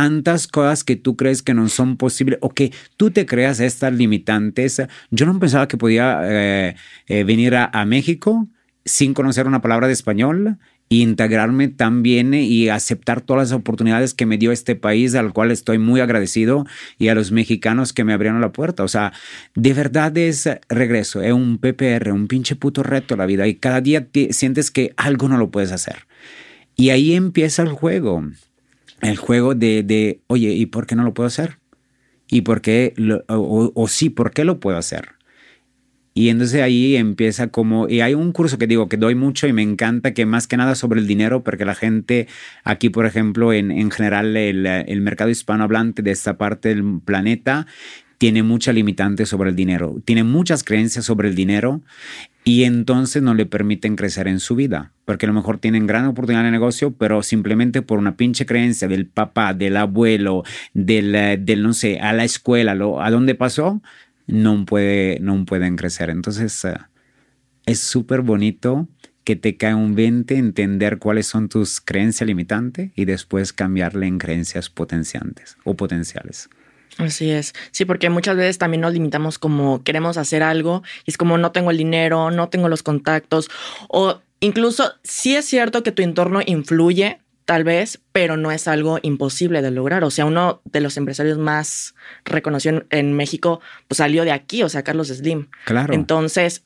cosas que tú crees que no son posibles o que tú te creas estas limitantes. Yo no pensaba que podía eh, eh, venir a, México sin conocer una palabra de español e integrarme tan bien y aceptar todas las oportunidades que me dio este país, al cual estoy muy agradecido, y a los mexicanos que me abrieron la puerta. O sea, de verdad es regreso, es un PPR, un pinche puto reto la vida, y cada día sientes que algo no lo puedes hacer. Y ahí empieza el juego el juego de, de, oye, ¿y por qué no lo puedo hacer? ¿Y por qué, o, sí, por qué lo puedo hacer? Y entonces ahí empieza como, y hay un curso que digo que doy mucho y me encanta, que más que nada sobre el dinero, porque la gente aquí, por ejemplo, en, en general el, el mercado hispanohablante de esta parte del planeta tiene mucha limitante sobre el dinero, tiene muchas creencias sobre el dinero y entonces no le permiten crecer en su vida, porque a lo mejor tienen gran oportunidad de negocio, pero simplemente por una pinche creencia del papá, del abuelo, del, eh, del no sé, a la escuela, a dónde pasó, no, puede, no pueden crecer. Entonces eh, es súper bonito que te cae un 20, entender cuáles son tus creencias limitantes y después cambiarle en creencias potenciantes o potenciales. Así es. Sí, porque muchas veces también nos limitamos como queremos hacer algo y es como no tengo el dinero, no tengo los contactos o incluso sí es cierto que tu entorno influye, tal vez, pero no es algo imposible de lograr. O sea, uno de los empresarios más reconocidos en México pues salió de aquí, o sea, Carlos Slim. Claro. Entonces,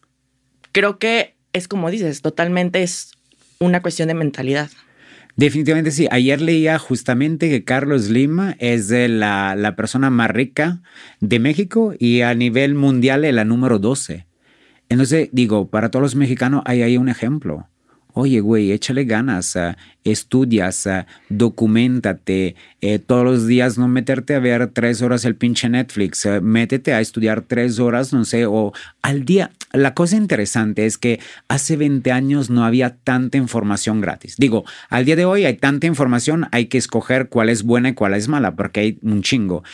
creo que es como dices, totalmente es una cuestión de mentalidad. Definitivamente sí. Ayer leía justamente que Carlos Lima es la, la, persona más rica de México y a nivel mundial es la número 12. Entonces, digo, para todos los mexicanos hay ahí un ejemplo. Oye, güey, échale ganas, uh, estudias, uh, documentate, eh, todos los días no meterte a ver tres horas el pinche Netflix, uh, métete a estudiar tres horas, no sé, o al día. La cosa interesante es que hace 20 años no había tanta información gratis. Digo, al día de hoy hay tanta información, hay que escoger cuál es buena y cuál es mala, porque hay un chingo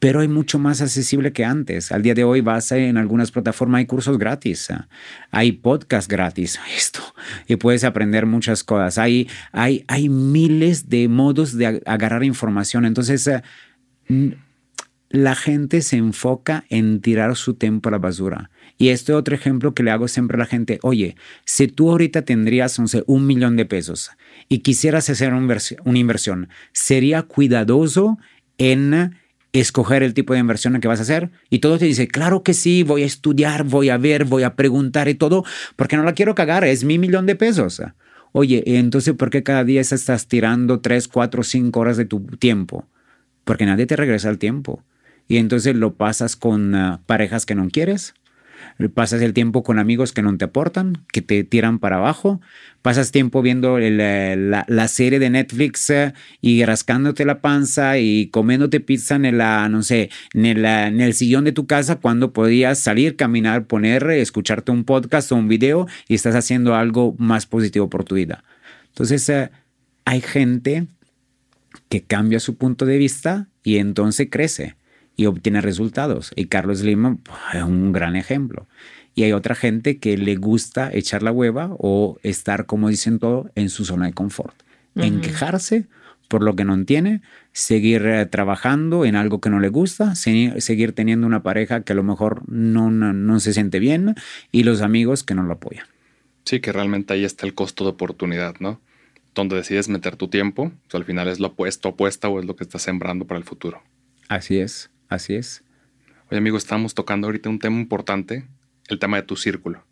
pero hay mucho más accesible que antes. Al día de hoy vas en algunas plataformas, hay cursos gratis, ah, hay podcast gratis, esto, y puedes aprender muchas cosas. Hay, hay, hay miles de modos de agarrar información. Entonces, ah, la gente se enfoca en tirar su tiempo a la basura. Y este otro ejemplo que le hago siempre a la gente, oye, si tú ahorita tendrías, no un millón de pesos y quisieras hacer una inversión, ¿sería cuidadoso en escoger el tipo de inversión que vas a hacer. Y todo te dice, claro que sí, voy a estudiar, voy a ver, voy a preguntar y todo, porque no la quiero cagar, es mi millón de pesos. Oye, entonces, ¿por qué cada día estás tirando 3, 4, 5 horas de tu tiempo? Porque nadie te regresa el tiempo. Y entonces lo pasas con ah, parejas que no quieres, pasas el tiempo con amigos que no te aportan, que te tiran para abajo, pasas tiempo viendo eh, la, serie de Netflix eh, y rascándote la panza y comiéndote pizza en, la, no sé, en, en el sillón de tu casa cuando podías salir, caminar, poner, escucharte un podcast o un video y estás haciendo algo más positivo por tu vida. Entonces, eh, hay gente que cambia su punto de vista y entonces crece y obtiene resultados. Y Carlos Lima es un gran ejemplo. Y hay otra gente que le gusta echar la hueva o estar, como dicen todo, en su zona de confort. En quejarse por lo que no tiene, seguir eh, trabajando en algo que no le gusta, seguir teniendo una pareja que a lo mejor no, no, se siente bien y los amigos que no lo apoyan. Sí, que realmente ahí está el costo de oportunidad, ¿no? Donde decides meter tu tiempo, al final es lo opuesto, opuesta o es lo que estás sembrando para el futuro. Así es. Así es. Oye, amigo, estamos tocando ahorita un tema importante, el tema de tu círculo.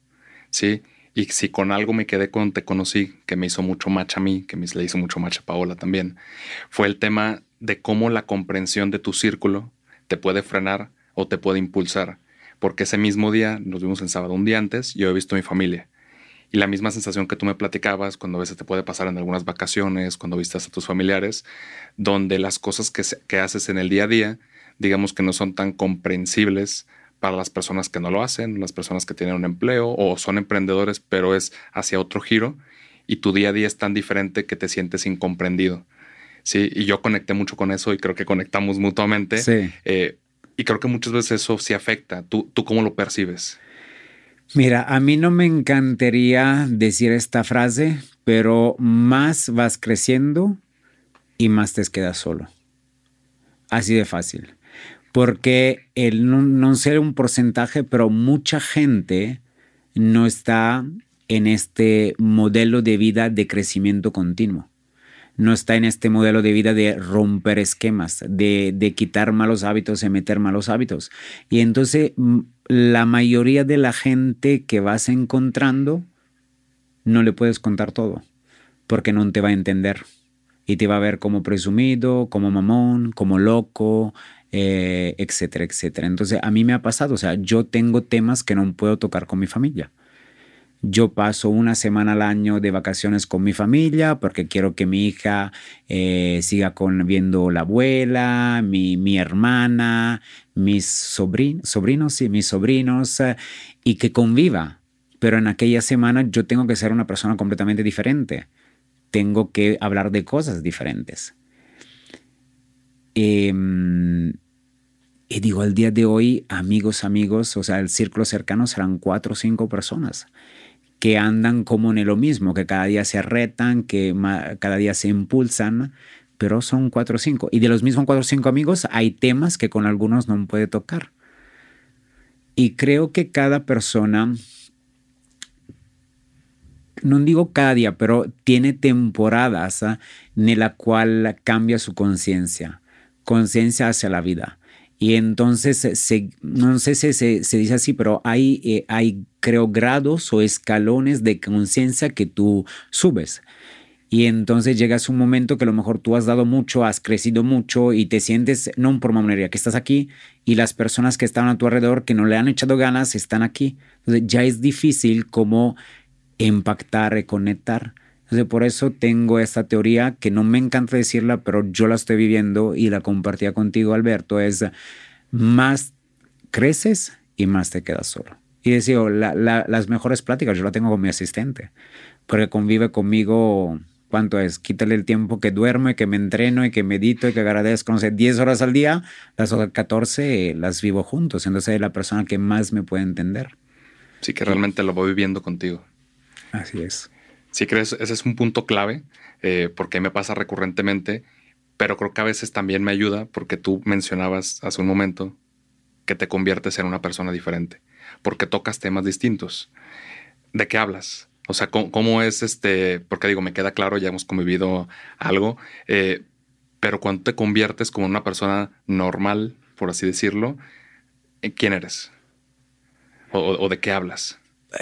Sí. Y si con algo me quedé cuando te conocí, que me hizo mucho match a mí, que me le hizo mucho match a Paola también, fue el tema de cómo la comprensión de tu círculo te puede frenar o te puede impulsar. Porque ese mismo día, nos vimos en sábado un día antes, yo he visto a mi familia. Y la misma sensación que tú me platicabas cuando a veces te puede pasar en algunas vacaciones, cuando vistas a tus familiares, donde las cosas que, que haces en el día a día, digamos que no son tan comprensibles para las personas que no lo hacen, las personas que tienen un empleo o son emprendedores, pero es hacia otro giro y tu día a día es tan diferente que te sientes incomprendido. Sí, y yo conecté mucho con eso y creo que conectamos mutuamente. Sí. Eh, y creo que muchas veces eso sí afecta. ¿Tú, ¿Tú cómo lo percibes? Mira, a mí no me encantaría decir esta frase, pero más vas creciendo y más te quedas solo. Así de fácil. Porque el no, no sé un porcentaje, pero mucha gente no está en este modelo de vida de crecimiento continuo. No está en este modelo de vida de romper esquemas, de, de quitar malos hábitos y meter malos hábitos. Y entonces la mayoría de la gente que vas encontrando no le puedes contar todo, porque no te va a entender. Y te va a ver como presumido, como mamón, como loco, eh, etcétera, etcétera. Entonces a mí me ha pasado, o sea, yo tengo temas que no puedo tocar con mi familia. Yo paso una semana al año de vacaciones con mi familia porque quiero que mi hija eh, siga con, viendo la abuela, mi, mi hermana, mis sobrinos, sobrinos, sí, mis sobrinos, eh, y que conviva. Pero en aquella semana yo tengo que ser una persona completamente diferente. Tengo que hablar de cosas diferentes. Em, y digo, al día de hoy, amigos, amigos, o sea, el círculo cercano serán cuatro o cinco personas que andan como en lo mismo, que cada día se retan, que cada día se impulsan, pero son cuatro o cinco. Y de los mismos cuatro o cinco amigos hay temas que con algunos no puede tocar. Y creo que cada persona, no digo cada día, pero tiene temporadas ¿ah? en la cual cambia su conciencia, conciencia hacia la vida. Y entonces, se, no sé si se, se, dice así, pero hay, eh, hay, creo, grados o escalones de conciencia que tú subes. Y entonces llegas un momento que a lo mejor tú has dado mucho, has crecido mucho y te sientes, no por mamonería, que estás aquí y las personas que están a tu alrededor que no le han echado ganas están aquí. Entonces ya es difícil como impactar, reconectar. Entonces, por eso tengo esta teoría que no me encanta decirla, pero yo la estoy viviendo y la compartía contigo, Alberto, es más creces y más te quedas solo. Y decía, la, las mejores pláticas yo la tengo con mi asistente, porque convive conmigo, ¿cuánto es? Quítale el tiempo que duermo y que me entreno y que medito y que agradezco, no sé, 10 horas al día, las otras 14 las vivo juntos. Entonces es la persona que más me puede entender. Sí, que realmente lo voy viviendo contigo. Así es. Sí, que ese es un punto clave, eh, porque me pasa recurrentemente, pero creo que a veces también me ayuda porque tú mencionabas hace un momento que te conviertes en una persona diferente, porque tocas temas distintos. ¿De qué hablas? O sea, ¿cómo, es este? Porque digo, me queda claro, ya hemos convivido algo, eh, pero cuando te conviertes como una persona normal, por así decirlo, ¿quién eres? ¿O, de qué hablas?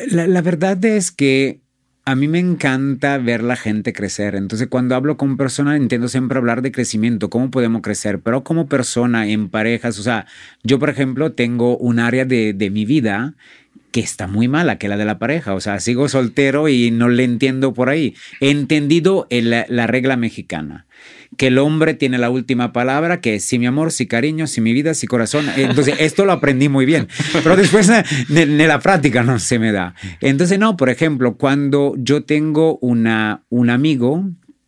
la verdad es que a mí me encanta ver la gente crecer. Entonces, cuando hablo con personas, intento siempre hablar de crecimiento, cómo podemos crecer, pero como persona, en parejas. O sea, yo, por ejemplo, tengo un área de, de mi vida que está muy mala, que la de la pareja. O sea, sigo soltero y no le entiendo por ahí. He entendido la regla mexicana que el hombre tiene la última palabra, que si mi amor, si cariño, si mi vida, si corazón. Entonces, esto lo aprendí muy bien, pero después en la práctica no se me da. Entonces, no, por ejemplo, cuando yo tengo una, un amigo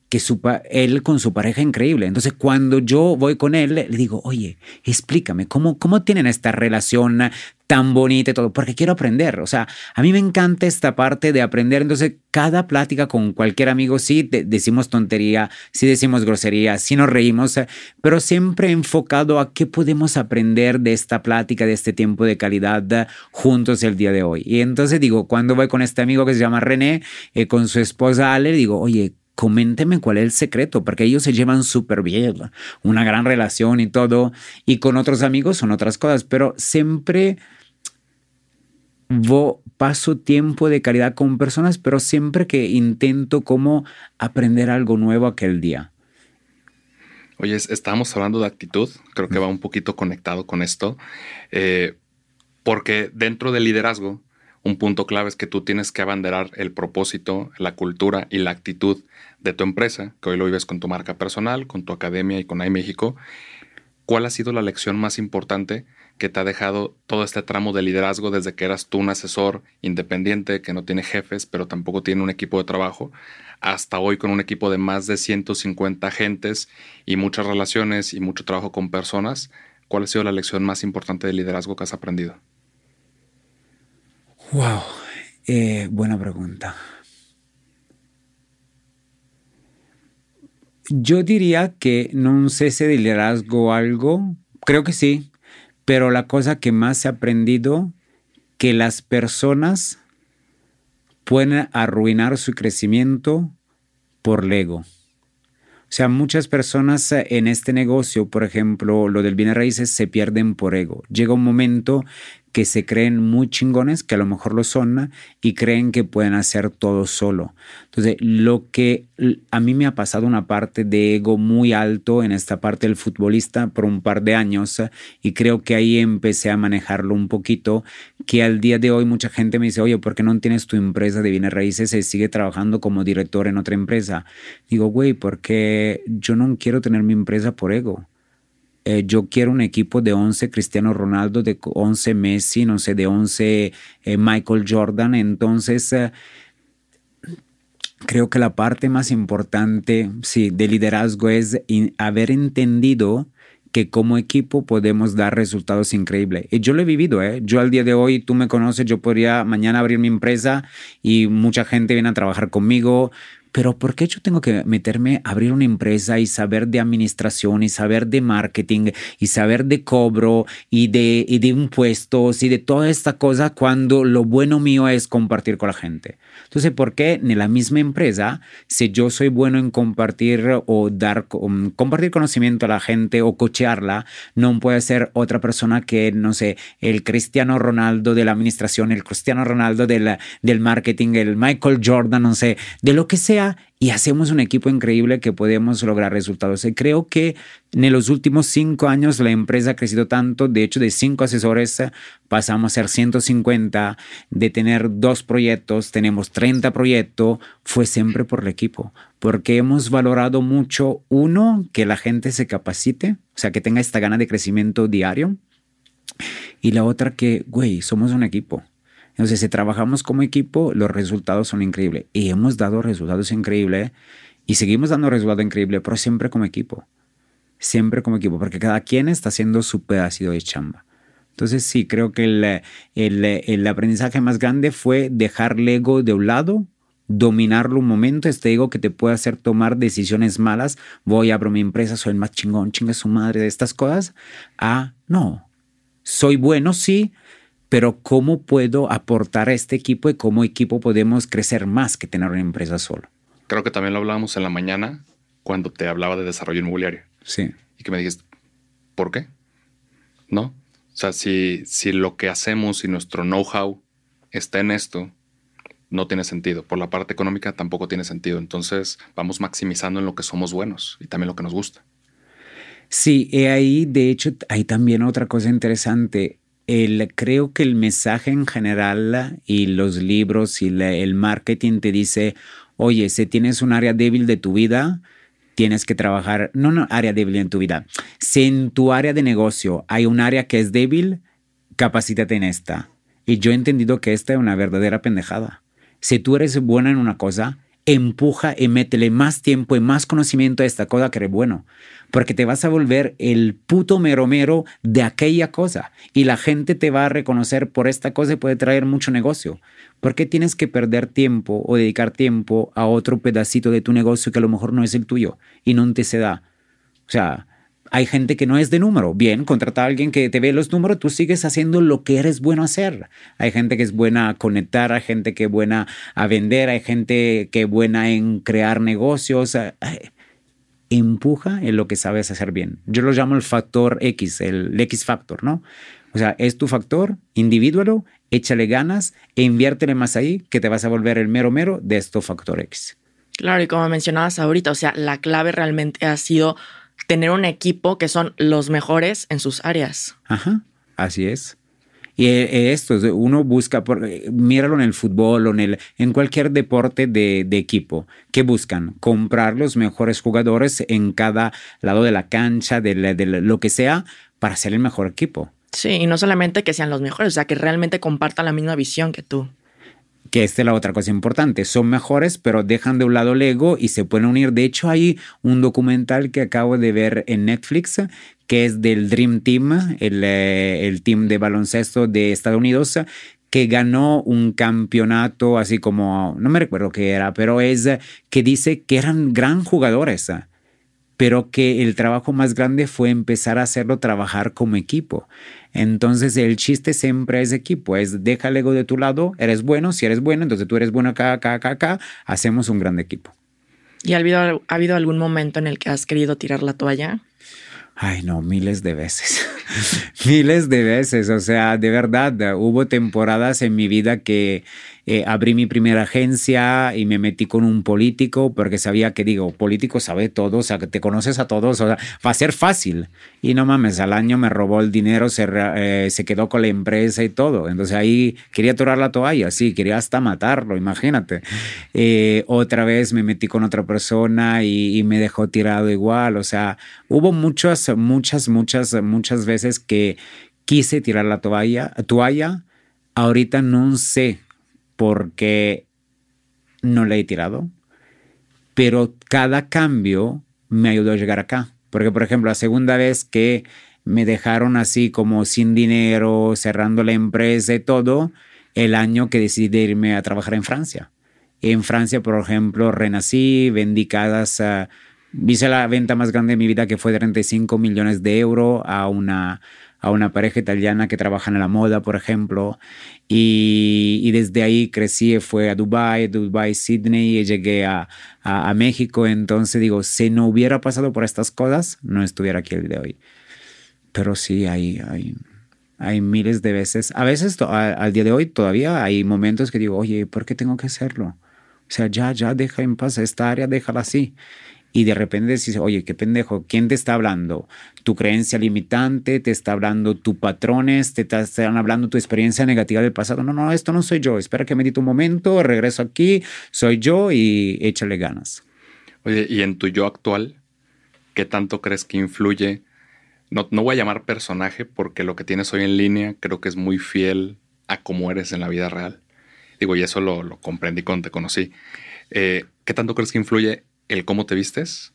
que su, él con su pareja increíble. Entonces, cuando yo voy con él, le digo, oye, explícame, ¿cómo, cómo tienen esta relación tan bonita y todo? Porque quiero aprender. O sea, a mí me encanta esta parte de aprender. Entonces, cada plática con cualquier amigo, sí decimos tontería, sí decimos grosería, sí nos reímos, pero siempre enfocado a qué podemos aprender de esta plática, de este tiempo de calidad juntos el día de hoy. Y entonces digo, cuando voy con este amigo que se llama René, eh, con su esposa Ale, digo, oye, coménteme cuál es el secreto, porque ellos se llevan súper bien, una gran relación y todo, y con otros amigos son otras cosas, pero siempre paso tiempo de calidad con personas, pero siempre que intento como aprender algo nuevo aquel día. Oye, estábamos hablando de actitud, creo que va un poquito conectado con esto, eh, porque dentro del liderazgo, un punto clave es que tú tienes que abanderar el propósito, la cultura y la actitud de tu empresa, que hoy lo vives con tu marca personal, con tu academia y con iMéxico. ¿Cuál ha sido la lección más importante que te ha dejado todo este tramo de liderazgo desde que eras tú un asesor independiente que no tiene jefes, pero tampoco tiene un equipo de trabajo, hasta hoy con un equipo de más de 150 agentes y muchas relaciones y mucho trabajo con personas? ¿Cuál ha sido la lección más importante de liderazgo que has aprendido? Wow, eh, buena pregunta. Yo diría que no sé si de liderazgo algo, creo que sí, pero la cosa que más he aprendido, que las personas pueden arruinar su crecimiento por Lego. O sea, muchas personas en este negocio, por ejemplo, lo del bienes raíces, se pierden por ego. Llega un momento que se creen muy chingones, que a lo mejor lo son, y creen que pueden hacer todo solo. Entonces, lo que a mí me ha pasado una parte de ego muy alto en esta parte del futbolista por un par de años, y creo que ahí empecé a manejarlo un poquito, que al día de hoy mucha gente me dice, oye, ¿por qué no tienes tu empresa de bienes raíces y sigue trabajando como director en otra empresa? Digo, güey, porque yo no quiero tener mi empresa por ego. Eh, yo quiero un equipo de 11 Cristiano Ronaldo, de 11 Messi, no sé, de 11 eh, Michael Jordan. Entonces, eh, creo que la parte más importante, sí, de liderazgo es haber entendido que como equipo podemos dar resultados increíbles. Y yo lo he vivido, ¿eh? Yo al día de hoy, tú me conoces, yo podría mañana abrir mi empresa y mucha gente viene a trabajar conmigo, pero ¿por qué yo tengo que meterme a abrir una empresa y saber de administración y saber de marketing y saber de cobro y de, y de impuestos y de toda esta cosa cuando lo bueno mío es compartir con la gente? Entonces, ¿por qué en la misma empresa, si yo soy bueno en compartir o dar, um, compartir conocimiento a la gente o cochearla, no puede ser otra persona que, no sé, el Cristiano Ronaldo de la administración, el Cristiano Ronaldo del, del marketing, el Michael Jordan, no sé, de lo que sea y hacemos un equipo increíble que podemos lograr resultados. Y creo que en los últimos cinco años la empresa ha crecido tanto, de hecho de cinco asesores pasamos a ser 150, de tener dos proyectos, tenemos 30 proyectos, fue siempre por el equipo, porque hemos valorado mucho, uno, que la gente se capacite, o sea, que tenga esta gana de crecimiento diario, y la otra que, güey, somos un equipo. Entonces, si trabajamos como equipo, los resultados son increíbles. Y hemos dado resultados increíbles y seguimos dando resultados increíbles, pero siempre como equipo. Siempre como equipo, porque cada quien está haciendo su pedacito de chamba. Entonces, sí, creo que el, el, el aprendizaje más grande fue dejar el ego de un lado, dominarlo un momento, este ego que te puede hacer tomar decisiones malas, voy, abro mi empresa, soy el más chingón, chinga su madre de estas cosas, a no, soy bueno, sí, pero cómo puedo aportar a este equipo y cómo equipo podemos crecer más que tener una empresa solo. Creo que también lo hablábamos en la mañana cuando te hablaba de desarrollo inmobiliario. Sí. Y que me dijiste, ¿por qué? ¿No? O sea, si, si lo que hacemos y nuestro know-how está en esto, no tiene sentido. Por la parte económica tampoco tiene sentido. Entonces vamos maximizando en lo que somos buenos y también lo que nos gusta. Sí, y ahí de hecho hay también otra cosa interesante el, creo que el mensaje en general y los libros y el marketing te dice, oye, si tienes un área débil de tu vida, tienes que trabajar, no, no, área débil en tu vida. Si en tu área de negocio hay un área que es débil, capacítate en esta. Y yo he entendido que esta es una verdadera pendejada. Si tú eres buena en una cosa, empuja y métele más tiempo y más conocimiento a esta cosa que eres bueno porque te vas a volver el puto mero mero de aquella cosa y la gente te va a reconocer por esta cosa y puede traer mucho negocio. ¿Por qué tienes que perder tiempo o dedicar tiempo a otro pedacito de tu negocio que a lo mejor no es el tuyo y no te se da? O sea, hay gente que no es de número. Bien, contrata a alguien que te ve los números, tú sigues haciendo lo que eres bueno hacer. Hay gente que es buena a conectar, hay gente que es buena a vender, hay gente que es buena en crear negocios empuja en lo que sabes hacer bien. Yo lo llamo el factor X, el X factor, ¿no? O sea, es tu factor, individualo, échale ganas e inviértele más ahí que te vas a volver el mero mero de esto factor X. Claro, y como mencionabas ahorita, o sea, la clave realmente ha sido tener un equipo que son los mejores en sus áreas. Ajá, así es. Y eh, esto, uno busca, por, eh, míralo en el fútbol o en, el, en cualquier deporte de, de equipo. ¿Qué buscan? Comprar los mejores jugadores en cada lado de la cancha, de, de lo que sea, para ser el mejor equipo. Sí, y no solamente que sean los mejores, o sea, que realmente compartan la misma visión que tú que esta es la otra cosa importante. Son mejores, pero dejan de un lado el ego y se pueden unir. De hecho, hay un documental que acabo de ver en Netflix que es del Dream Team, el, eh, el team de baloncesto de Estados Unidos, que ganó un campeonato así como, no me recuerdo qué era, pero es que dice que eran gran jugadores pero que el trabajo más grande fue empezar a hacerlo trabajar como equipo. Entonces el chiste siempre es equipo, es deja el ego de tu lado, eres bueno, si eres bueno, entonces tú eres bueno acá, acá, acá, acá, hacemos un gran equipo. ¿Y ha habido, ha habido algún momento en el que has querido tirar la toalla? Ay, no, miles de veces. miles de veces. O sea, de verdad, hubo temporadas en mi vida que eh, abrí mi primera agencia y me metí con un político porque sabía que, digo, político sabe todo, o sea, que te conoces a todos, o sea, va a ser fácil. Y no mames, al año me robó el dinero, se, eh, se quedó con la empresa y todo. Entonces ahí quería torar la toalla, sí, quería hasta matarlo, imagínate. Eh, otra vez me metí con otra persona y, y me dejó tirado igual, o sea, hubo muchas, muchas, muchas, muchas veces que quise tirar la toalla, toalla. Ahorita no sé porque no le he tirado, pero cada cambio me ayudó a llegar acá. Porque, por ejemplo, la segunda vez que me dejaron así como sin dinero, cerrando la empresa y todo, el año que decidí irme a trabajar en Francia. En Francia, por ejemplo, renací, vendí casas, uh, hice la venta más grande de mi vida que fue de 35 millones de euros a una a una pareja italiana que trabaja en la moda, por ejemplo, y, desde ahí crecí, fue a Dubai, Dubai, Sydney, y llegué a, México, entonces digo, si no hubiera pasado por estas cosas, no estuviera aquí el de hoy. Pero sí, hay, hay miles de veces, a veces al día de hoy todavía hay momentos que digo, oye, ¿por qué tengo que hacerlo? O sea, ya, ya, deja en paz esta área, déjala así y de repente dices, oye, qué pendejo, ¿quién te está hablando? ¿Tu creencia limitante? ¿Te está hablando tu patrones? ¿Te están hablando tu experiencia negativa del pasado? No, no, esto no soy yo. Espera que medite un momento, regreso aquí, soy yo y échale ganas. Oye, ¿y en tu yo actual, qué tanto crees que influye? No, no voy a llamar personaje porque lo que tienes hoy en línea creo que es muy fiel a cómo eres en la vida real. Digo, y eso lo, lo comprendí cuando te conocí. Eh, ¿Qué tanto crees que influye el cómo te vistes,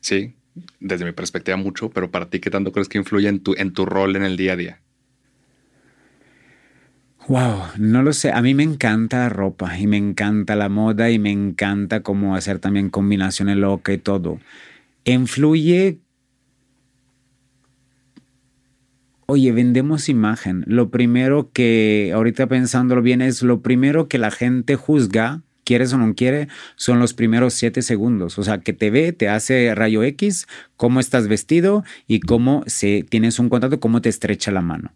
sí, desde mi perspectiva mucho, pero para ti, ¿qué tanto crees que influye en tu, en tu rol en el día a día? Wow, no lo sé. A mí me encanta la ropa y me encanta la moda y me encanta cómo hacer también combinaciones locas y todo. Influye. Oye, vendemos imagen. Lo primero que, ahorita pensándolo bien, es lo primero que la gente juzga quieres o no quiere, son los primeros siete segundos. O sea, que te ve, te hace rayo X, cómo estás vestido y cómo se, tienes un contacto, cómo te estrecha la mano.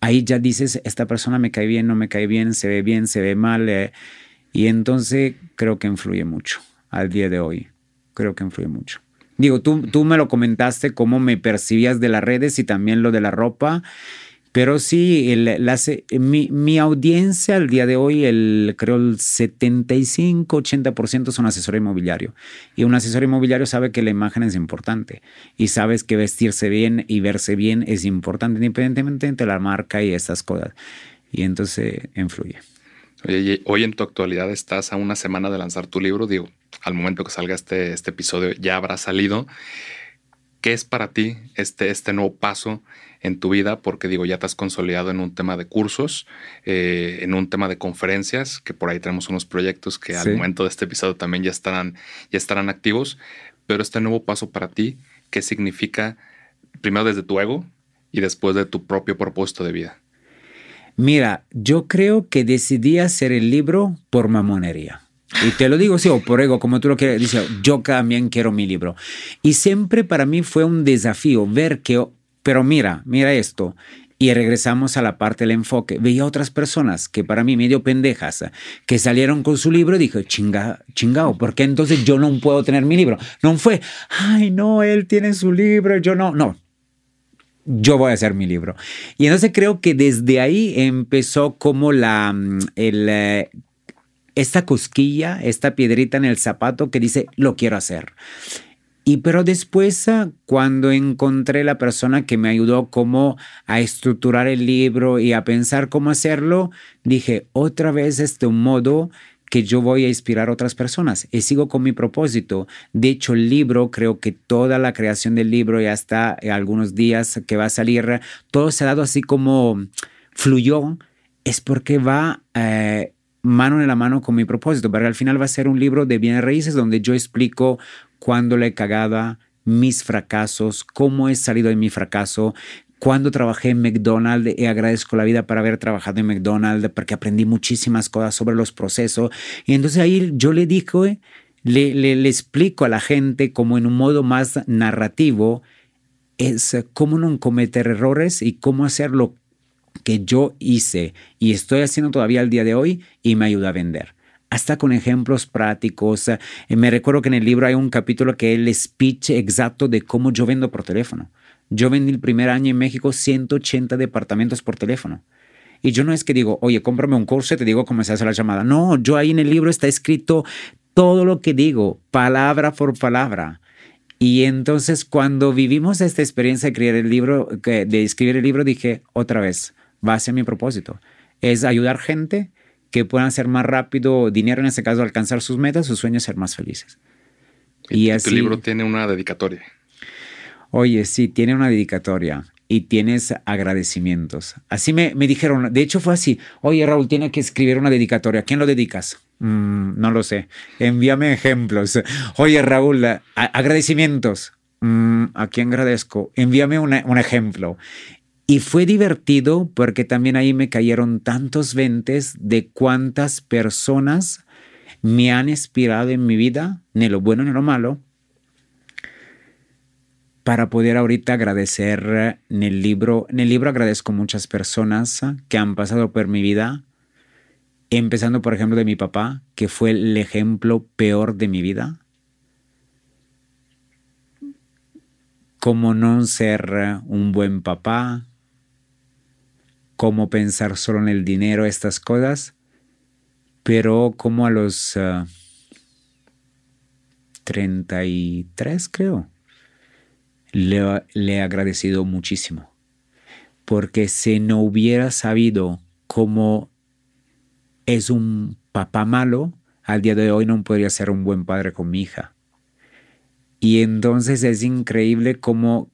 Ahí ya dices, esta persona me cae bien, no me cae bien, se ve bien, se ve mal. Eh, y entonces creo que influye mucho al día de hoy. Creo que influye mucho. Digo, tú, tú me lo comentaste, cómo me percibías de las redes y también lo de la ropa. Pero sí, mi, audiencia al día de hoy, el, creo el 75-80% son asesor inmobiliario. Y un asesor inmobiliario sabe que la imagen es importante y sabes que vestirse bien y verse bien es importante, independientemente de la marca y esas cosas. Y entonces influye. Hoy en tu actualidad estás a una semana de lanzar tu libro. Digo, al momento que salga este, este episodio ya habrá salido. ¿Qué es para ti este, este nuevo paso en tu vida? Porque digo, ya te has consolidado en un tema de cursos, eh, en un tema de conferencias, que por ahí tenemos unos proyectos que al momento de este episodio también ya estarán, ya estarán activos. Pero este nuevo paso para ti, ¿qué significa primero desde tu ego y después de tu propio propósito de vida? Mira, yo creo que decidí hacer el libro por mamonería. Y te lo digo, sí, o por ego, como tú lo quieres, dice, yo también quiero mi libro. Y siempre para mí fue un desafío ver que, pero mira, mira esto. Y regresamos a la parte del enfoque. Veía otras personas que para mí medio pendejas, que salieron con su libro y dije, chinga, chingao, ¿por qué entonces yo no puedo tener mi libro? No fue, ay, no, él tiene su libro, yo no. No, yo voy a hacer mi libro. Y entonces creo que desde ahí empezó como la, mm, eh, esta cosquilla, esta piedrita en el zapato que dice, lo quiero hacer. Y pero después, ah, cuando encontré la persona que me ayudó como a estructurar el libro y a pensar cómo hacerlo, dije, otra vez este modo que yo voy a inspirar a otras personas y sigo con mi propósito. De hecho, el libro, creo que toda la creación del libro ya está algunos días que va a salir, todo se ha dado así como fluyó, es porque va eh, mano en la mano con mi propósito, porque al final va a ser un libro de bienes raíces donde yo explico cuándo le he cagado, mis fracasos, cómo he salido de mi fracaso, cuando trabajé en McDonald's y agradezco la vida por haber trabajado en McDonald's porque aprendí muchísimas cosas sobre los procesos. Y entonces ahí yo le digo, le, le, explico a la gente como en un modo más narrativo, es cómo no cometer errores y cómo hacer lo que yo hice y estoy haciendo todavía al día de hoy y me ayuda a vender hasta con ejemplos prácticos. Me recuerdo que en el libro hay un capítulo que es el speech exacto de cómo yo vendo por teléfono. Yo vendí el primer año en México 180 departamentos por teléfono. Y yo no es que digo, oye, cómprame un curso y te digo cómo se hace la llamada. No, yo ahí en el libro está escrito todo lo que digo, palabra por palabra. Y entonces cuando vivimos esta experiencia de escribir el libro, de escribir el libro, dije otra vez, va a ser mi propósito. Es ayudar gente que puedan hacer más rápido dinero, en este caso, alcanzar sus metas, sus sueños, ser más felices. Y, y tu libro tiene una dedicatoria. Oye, sí, tiene una dedicatoria y tienes agradecimientos. Así me, me dijeron, de hecho fue así, oye Raúl, tiene que escribir una dedicatoria, ¿a quién lo dedicas? Mm, no lo sé, envíame ejemplos. Oye Raúl, agradecimientos, mm, ¿a quién agradezco? Envíame un ejemplo. Y fue divertido porque también ahí me cayeron tantos ventes de cuántas personas me han inspirado en mi vida, ni lo bueno ni lo malo, para poder ahorita agradecer en el libro. En el libro agradezco muchas personas que han pasado por mi vida, empezando por ejemplo de mi papá, que fue el ejemplo peor de mi vida. Cómo no ser un buen papá, cómo pensar solo en el dinero, estas cosas, pero como a los 33 ah, creo le, he agradecido muchísimo. Porque si no hubiera sabido cómo es un papá malo, al día de hoy no podría ser un buen padre con mi hija. Y entonces es increíble cómo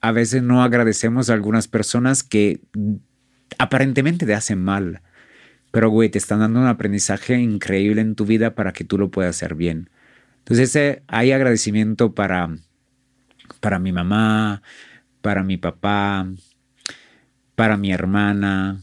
a veces no agradecemos a algunas personas que aparentemente te hacen mal. Pero, güey, te están dando un aprendizaje increíble en tu vida para que tú lo puedas hacer bien. Entonces, hay agradecimiento para para mi mamá, para mi papá, para mi hermana,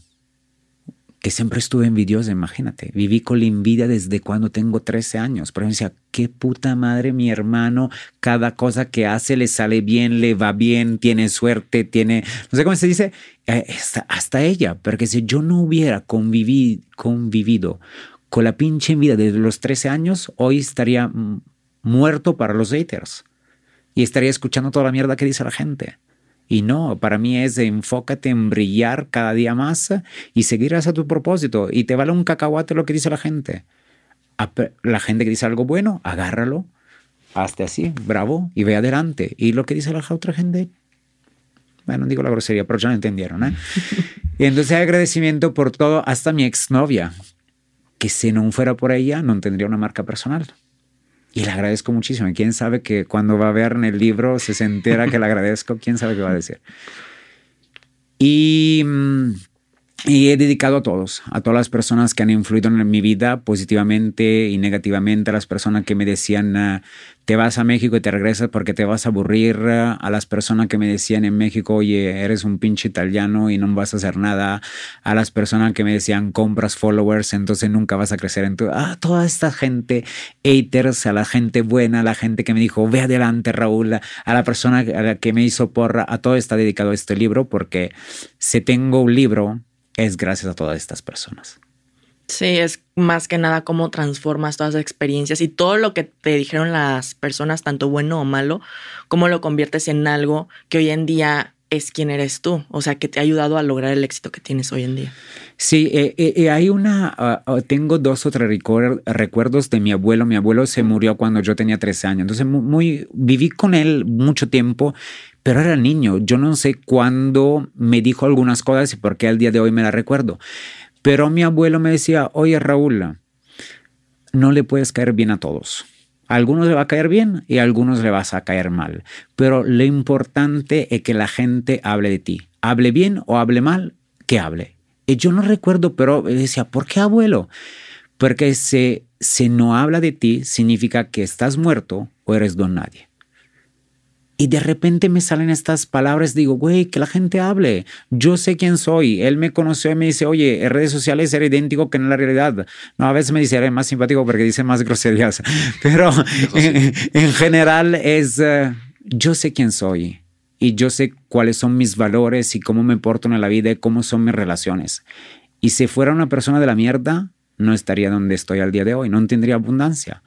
que siempre estuve envidiosa, imagínate. Viví con la envidia desde cuando tengo 13 años. Pero me decía, qué puta madre mi hermano, cada cosa que hace le sale bien, le va bien, tiene suerte, tiene, no sé cómo se dice, eh, hasta, ella, porque si yo no hubiera convivido con la pinche envidia desde los 13 años, hoy estaría muerto para los haters y estaría escuchando toda la mierda que dice la gente. Y no, para mí es enfócate en brillar cada día más y seguir hacia tu propósito. Y te vale un cacahuate lo que dice la gente. La gente que dice algo bueno, agárralo, hazte así, bravo, y ve adelante. Y lo que dice la otra gente, bueno, digo la grosería, pero ya no entendieron. ¿eh? y entonces agradecimiento por todo, hasta mi exnovia, que si no fuera por ella, no tendría una marca personal. Y le agradezco muchísimo. quién sabe que cuando va a ver en el libro se, se entera que le agradezco, quién sabe qué va a decir. Y mm, y he dedicado a todos, a todas las personas que han influido en mi vida positivamente y negativamente, a las personas que me decían, ah, te vas a México y te regresas porque te vas a aburrir, a las personas que me decían en México, oye, eres un pinche italiano y no vas a hacer nada, a las personas que me decían, compras followers, entonces nunca vas a crecer en tu... Ah, toda esta gente, haters, a la gente buena, a la gente que me dijo, ve adelante Raúl, a la persona a la que me hizo porra, a todo está dedicado este libro porque si tengo un libro es gracias a todas estas personas. Sí, es más que nada cómo transformas todas las experiencias y todo lo que te dijeron las personas, tanto bueno o malo, cómo lo conviertes en algo que hoy en día es quién eres tú, o sea, que te ha ayudado a lograr el éxito que tienes hoy en día. Sí, eh, eh, eh, hay una, ah, ah, tengo dos o tres recuerdos de mi abuelo. Mi abuelo se murió cuando yo tenía 13 años, entonces muy, viví con él mucho tiempo, pero era niño. Yo no sé cuándo me dijo algunas cosas y por qué al día de hoy me la recuerdo. Pero mi abuelo me decía, oye Raúl, no le puedes caer bien a todos. A algunos le va a caer bien y a algunos le vas a caer mal. Pero lo importante es que la gente hable de ti. Hable bien o hable mal, que hable. Y yo no recuerdo, pero decía, ¿por qué abuelo? Porque si, si no habla de ti, significa que estás muerto o eres don nadie. Y de repente me salen estas palabras, digo, güey, que la gente hable. Yo sé quién soy. Él me conoció y me dice, oye, en redes sociales era idéntico que en la realidad. No, a veces me dice, eres más simpático porque dice más groserías. Pero en, general es, eh, yo sé quién soy. Y yo sé cuáles son mis valores y cómo me porto en la vida y cómo son mis relaciones. Y si fuera una persona de la mierda, no estaría donde estoy al día de hoy. No tendría abundancia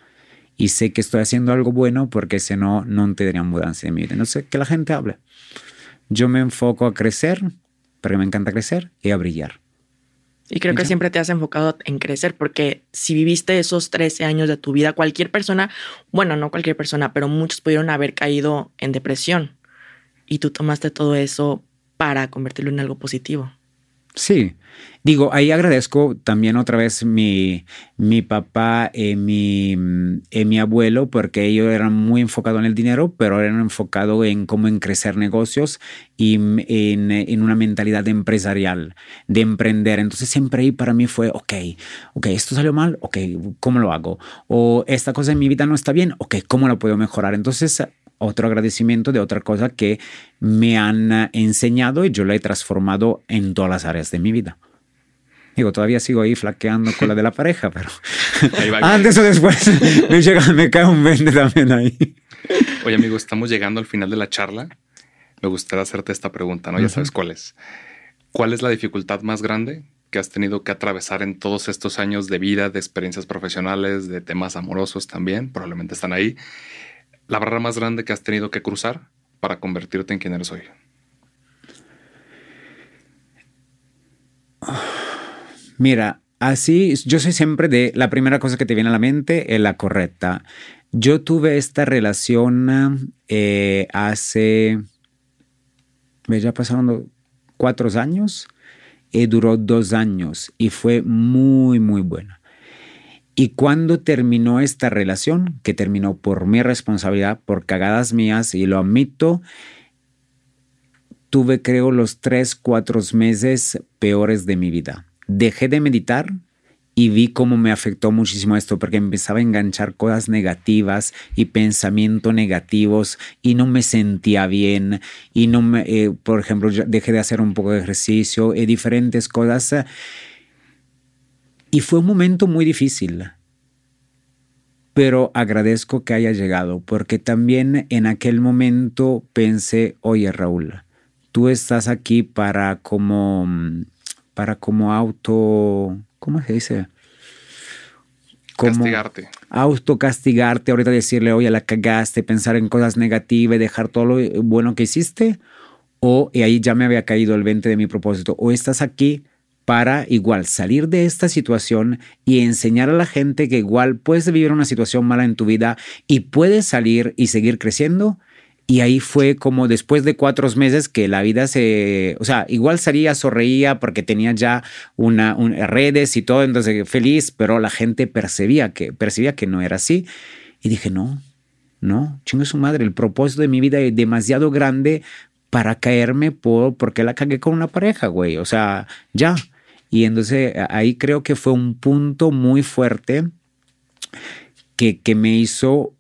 y sé que estoy haciendo algo bueno porque si no, no tendría mudanza en mi vida. No sé, que la gente hable. Yo me enfoco a crecer, porque me encanta crecer, y a brillar. Y creo que siempre te has enfocado en crecer, porque si viviste esos 13 años de tu vida, cualquier persona, bueno, no cualquier persona, pero muchos pudieron haber caído en depresión. Y tú tomaste todo eso para convertirlo en algo positivo. Sí, digo, ahí agradezco también otra vez mi, mi papá y mi, mi abuelo, porque ellos eran muy enfocados en el dinero, pero eran enfocados en cómo crecer negocios y en, en, una mentalidad empresarial, de emprender. Entonces siempre ahí para mí fue, ok, ok, esto salió mal, ok, ¿cómo lo hago? O esta cosa en mi vida no está bien, ok, ¿cómo lo puedo mejorar? Entonces otro agradecimiento de otra cosa que me han eh, enseñado y yo la he transformado en todas las áreas de mi vida. Digo, todavía sigo ahí flaqueando con la de la pareja, pero antes o después me, llega, me cae un vende también ahí. Oye, amigo, estamos llegando al final de la charla. Me gustaría hacerte esta pregunta, ¿no? Ya sabes cuál es. ¿Cuál es la dificultad más grande que has tenido que atravesar en todos estos años de vida, de experiencias profesionales, de temas amorosos también? Probablemente están ahí la barrera más grande que has tenido que cruzar para convertirte en quien eres hoy? Mira, así yo soy siempre de la primera cosa que te viene a la mente es la correcta. Yo tuve esta relación eh, hace, ya pasaron cuatro años, y duró dos años y fue muy, muy buena. Y cuando terminó esta relación, que terminó por mi responsabilidad, por cagadas mías, y lo admito, tuve creo los tres, cuatro meses peores de mi vida. Dejé de meditar y vi cómo me afectó muchísimo esto, porque empezaba a enganchar cosas negativas y pensamientos negativos y no me sentía bien y no me, eh, por ejemplo, dejé de hacer un poco de ejercicio y diferentes cosas y fue un momento muy difícil, pero agradezco que haya llegado, porque también en aquel momento pensé, oye Raúl, tú estás aquí para como, para como auto, ¿cómo se dice? castigarte. Autocastigarte, ahorita decirle, oye, la cagaste, pensar en cosas negativas, dejar todo lo bueno que hiciste, o y ahí ya me había caído el 20 de mi propósito, o estás aquí para igual salir de esta situación y enseñar a la gente que igual puedes vivir una situación mala en tu vida y puedes salir y seguir creciendo. Y ahí fue como después de cuatro meses que la vida se, o sea, igual salía, sonreía porque tenía ya una, redes y todo, entonces feliz, pero la gente percibía que, percibía que no era así. Y dije, no, no, chingo su madre, el propósito de mi vida es demasiado grande para caerme por, porque la cagué con una pareja, güey. O sea, ya. Y entonces ahí creo que fue un punto muy fuerte que, que me hizo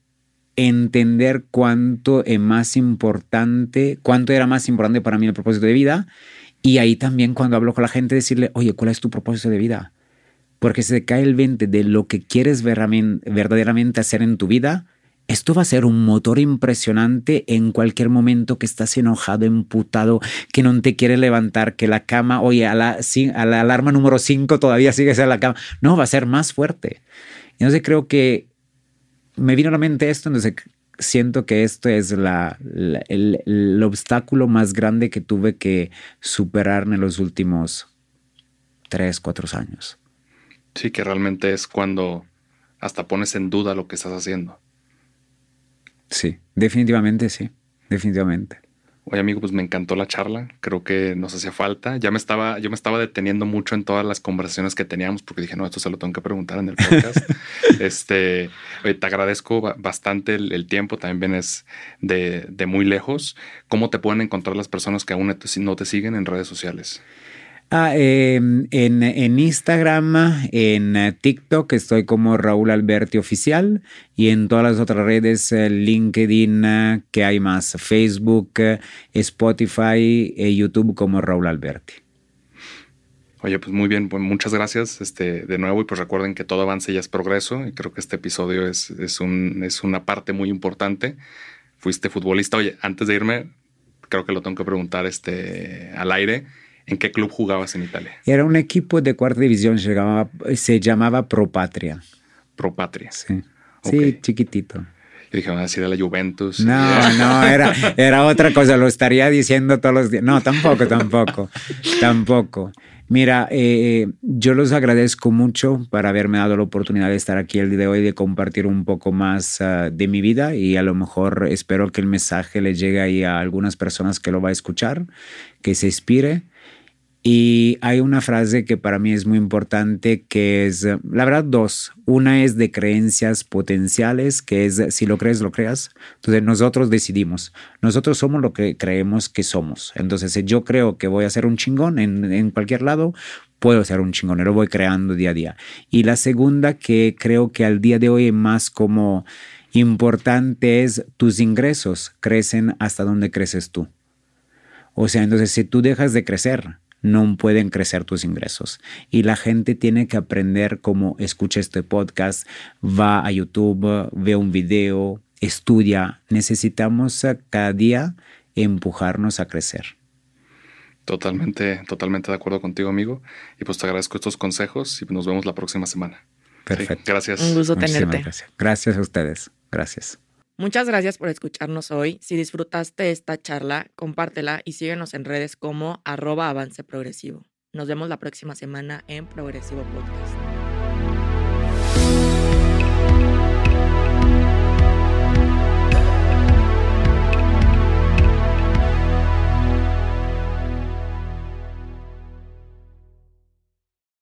entender cuánto es más importante, cuánto era más importante para mí el propósito de vida. Y ahí también cuando hablo con la gente, decirle, oye, ¿cuál es tu propósito de vida? Porque se cae el 20 de lo que quieres verdaderamente hacer en tu vida, esto va a ser un motor impresionante en cualquier momento que estás enojado, emputado, que no te quiere levantar, que la cama, oye, a la, alarma número 5 todavía sigues en la cama. No, va a ser más fuerte. Entonces creo que me vino a la mente esto, entonces siento que esto es la, el, obstáculo más grande que tuve que superar en los últimos tres, cuatro años. Sí, que realmente es cuando hasta pones en duda lo que estás haciendo. Sí, definitivamente sí, definitivamente. Oye, amigo, pues me encantó la charla. Creo que nos hacía falta. Ya me estaba, yo me estaba deteniendo mucho en todas las conversaciones que teníamos porque dije, no, esto se lo tengo que preguntar en el podcast. este, oye, te agradezco bastante el, tiempo. También vienes de, de, muy lejos. ¿Cómo te pueden encontrar las personas que aún no te siguen en redes sociales? Ah, em, en, Instagram, en TikTok estoy como Raúl Alberti Oficial y en todas las otras redes, eh, LinkedIn, que hay más, Facebook, Spotify y YouTube como Raúl Alberti. Oye, pues muy bien, pues muchas gracias este, de nuevo y pues recuerden que todo avance ya es progreso y creo que este episodio es una parte muy importante. Fuiste futbolista, oye, antes de irme, creo que lo tengo que preguntar este, al aire. ¿En qué club jugabas en Italia? Era un equipo de cuarta división, se llamaba, se llamaba Pro Patria. Pro Patria. Sí, sí chiquitito. Y dije, van a decir a la Juventus. No, no, era, era otra cosa, lo estaría diciendo todos los días. No, tampoco, tampoco, tampoco. Mira, eh, yo los agradezco mucho por haberme dado la oportunidad de estar aquí el día de hoy, de compartir un poco más uh, de mi vida y a lo mejor espero que el mensaje le llegue ahí a algunas personas que lo va a escuchar, que se inspire y hay una frase que para mí es muy importante, que es, la verdad, dos. Una es de creencias potenciales, que es, si lo crees, lo creas. Entonces nosotros decidimos. Nosotros somos lo que creemos que somos. Entonces, si yo creo que voy a ser un chingón en, en cualquier lado, puedo ser un chingón. Lo voy creando día a día. Y la segunda, que creo que al día de hoy es más como importante, es tus ingresos crecen hasta donde creces tú. O sea, entonces si tú dejas de crecer, no pueden crecer tus ingresos. Y la gente tiene que aprender cómo escucha este podcast, va a YouTube, ve un video, estudia. Necesitamos cada día empujarnos a crecer. Totalmente, totalmente de acuerdo contigo, amigo. Y pues te agradezco estos consejos y nos vemos la próxima semana. Perfecto. gracias. Un gusto tenerte. Gracias. gracias a ustedes. Gracias. Muchas gracias por escucharnos hoy. Si disfrutaste esta charla, compártela y síguenos en redes como arroba avance progresivo. Nos vemos la próxima semana en Progresivo Podcast.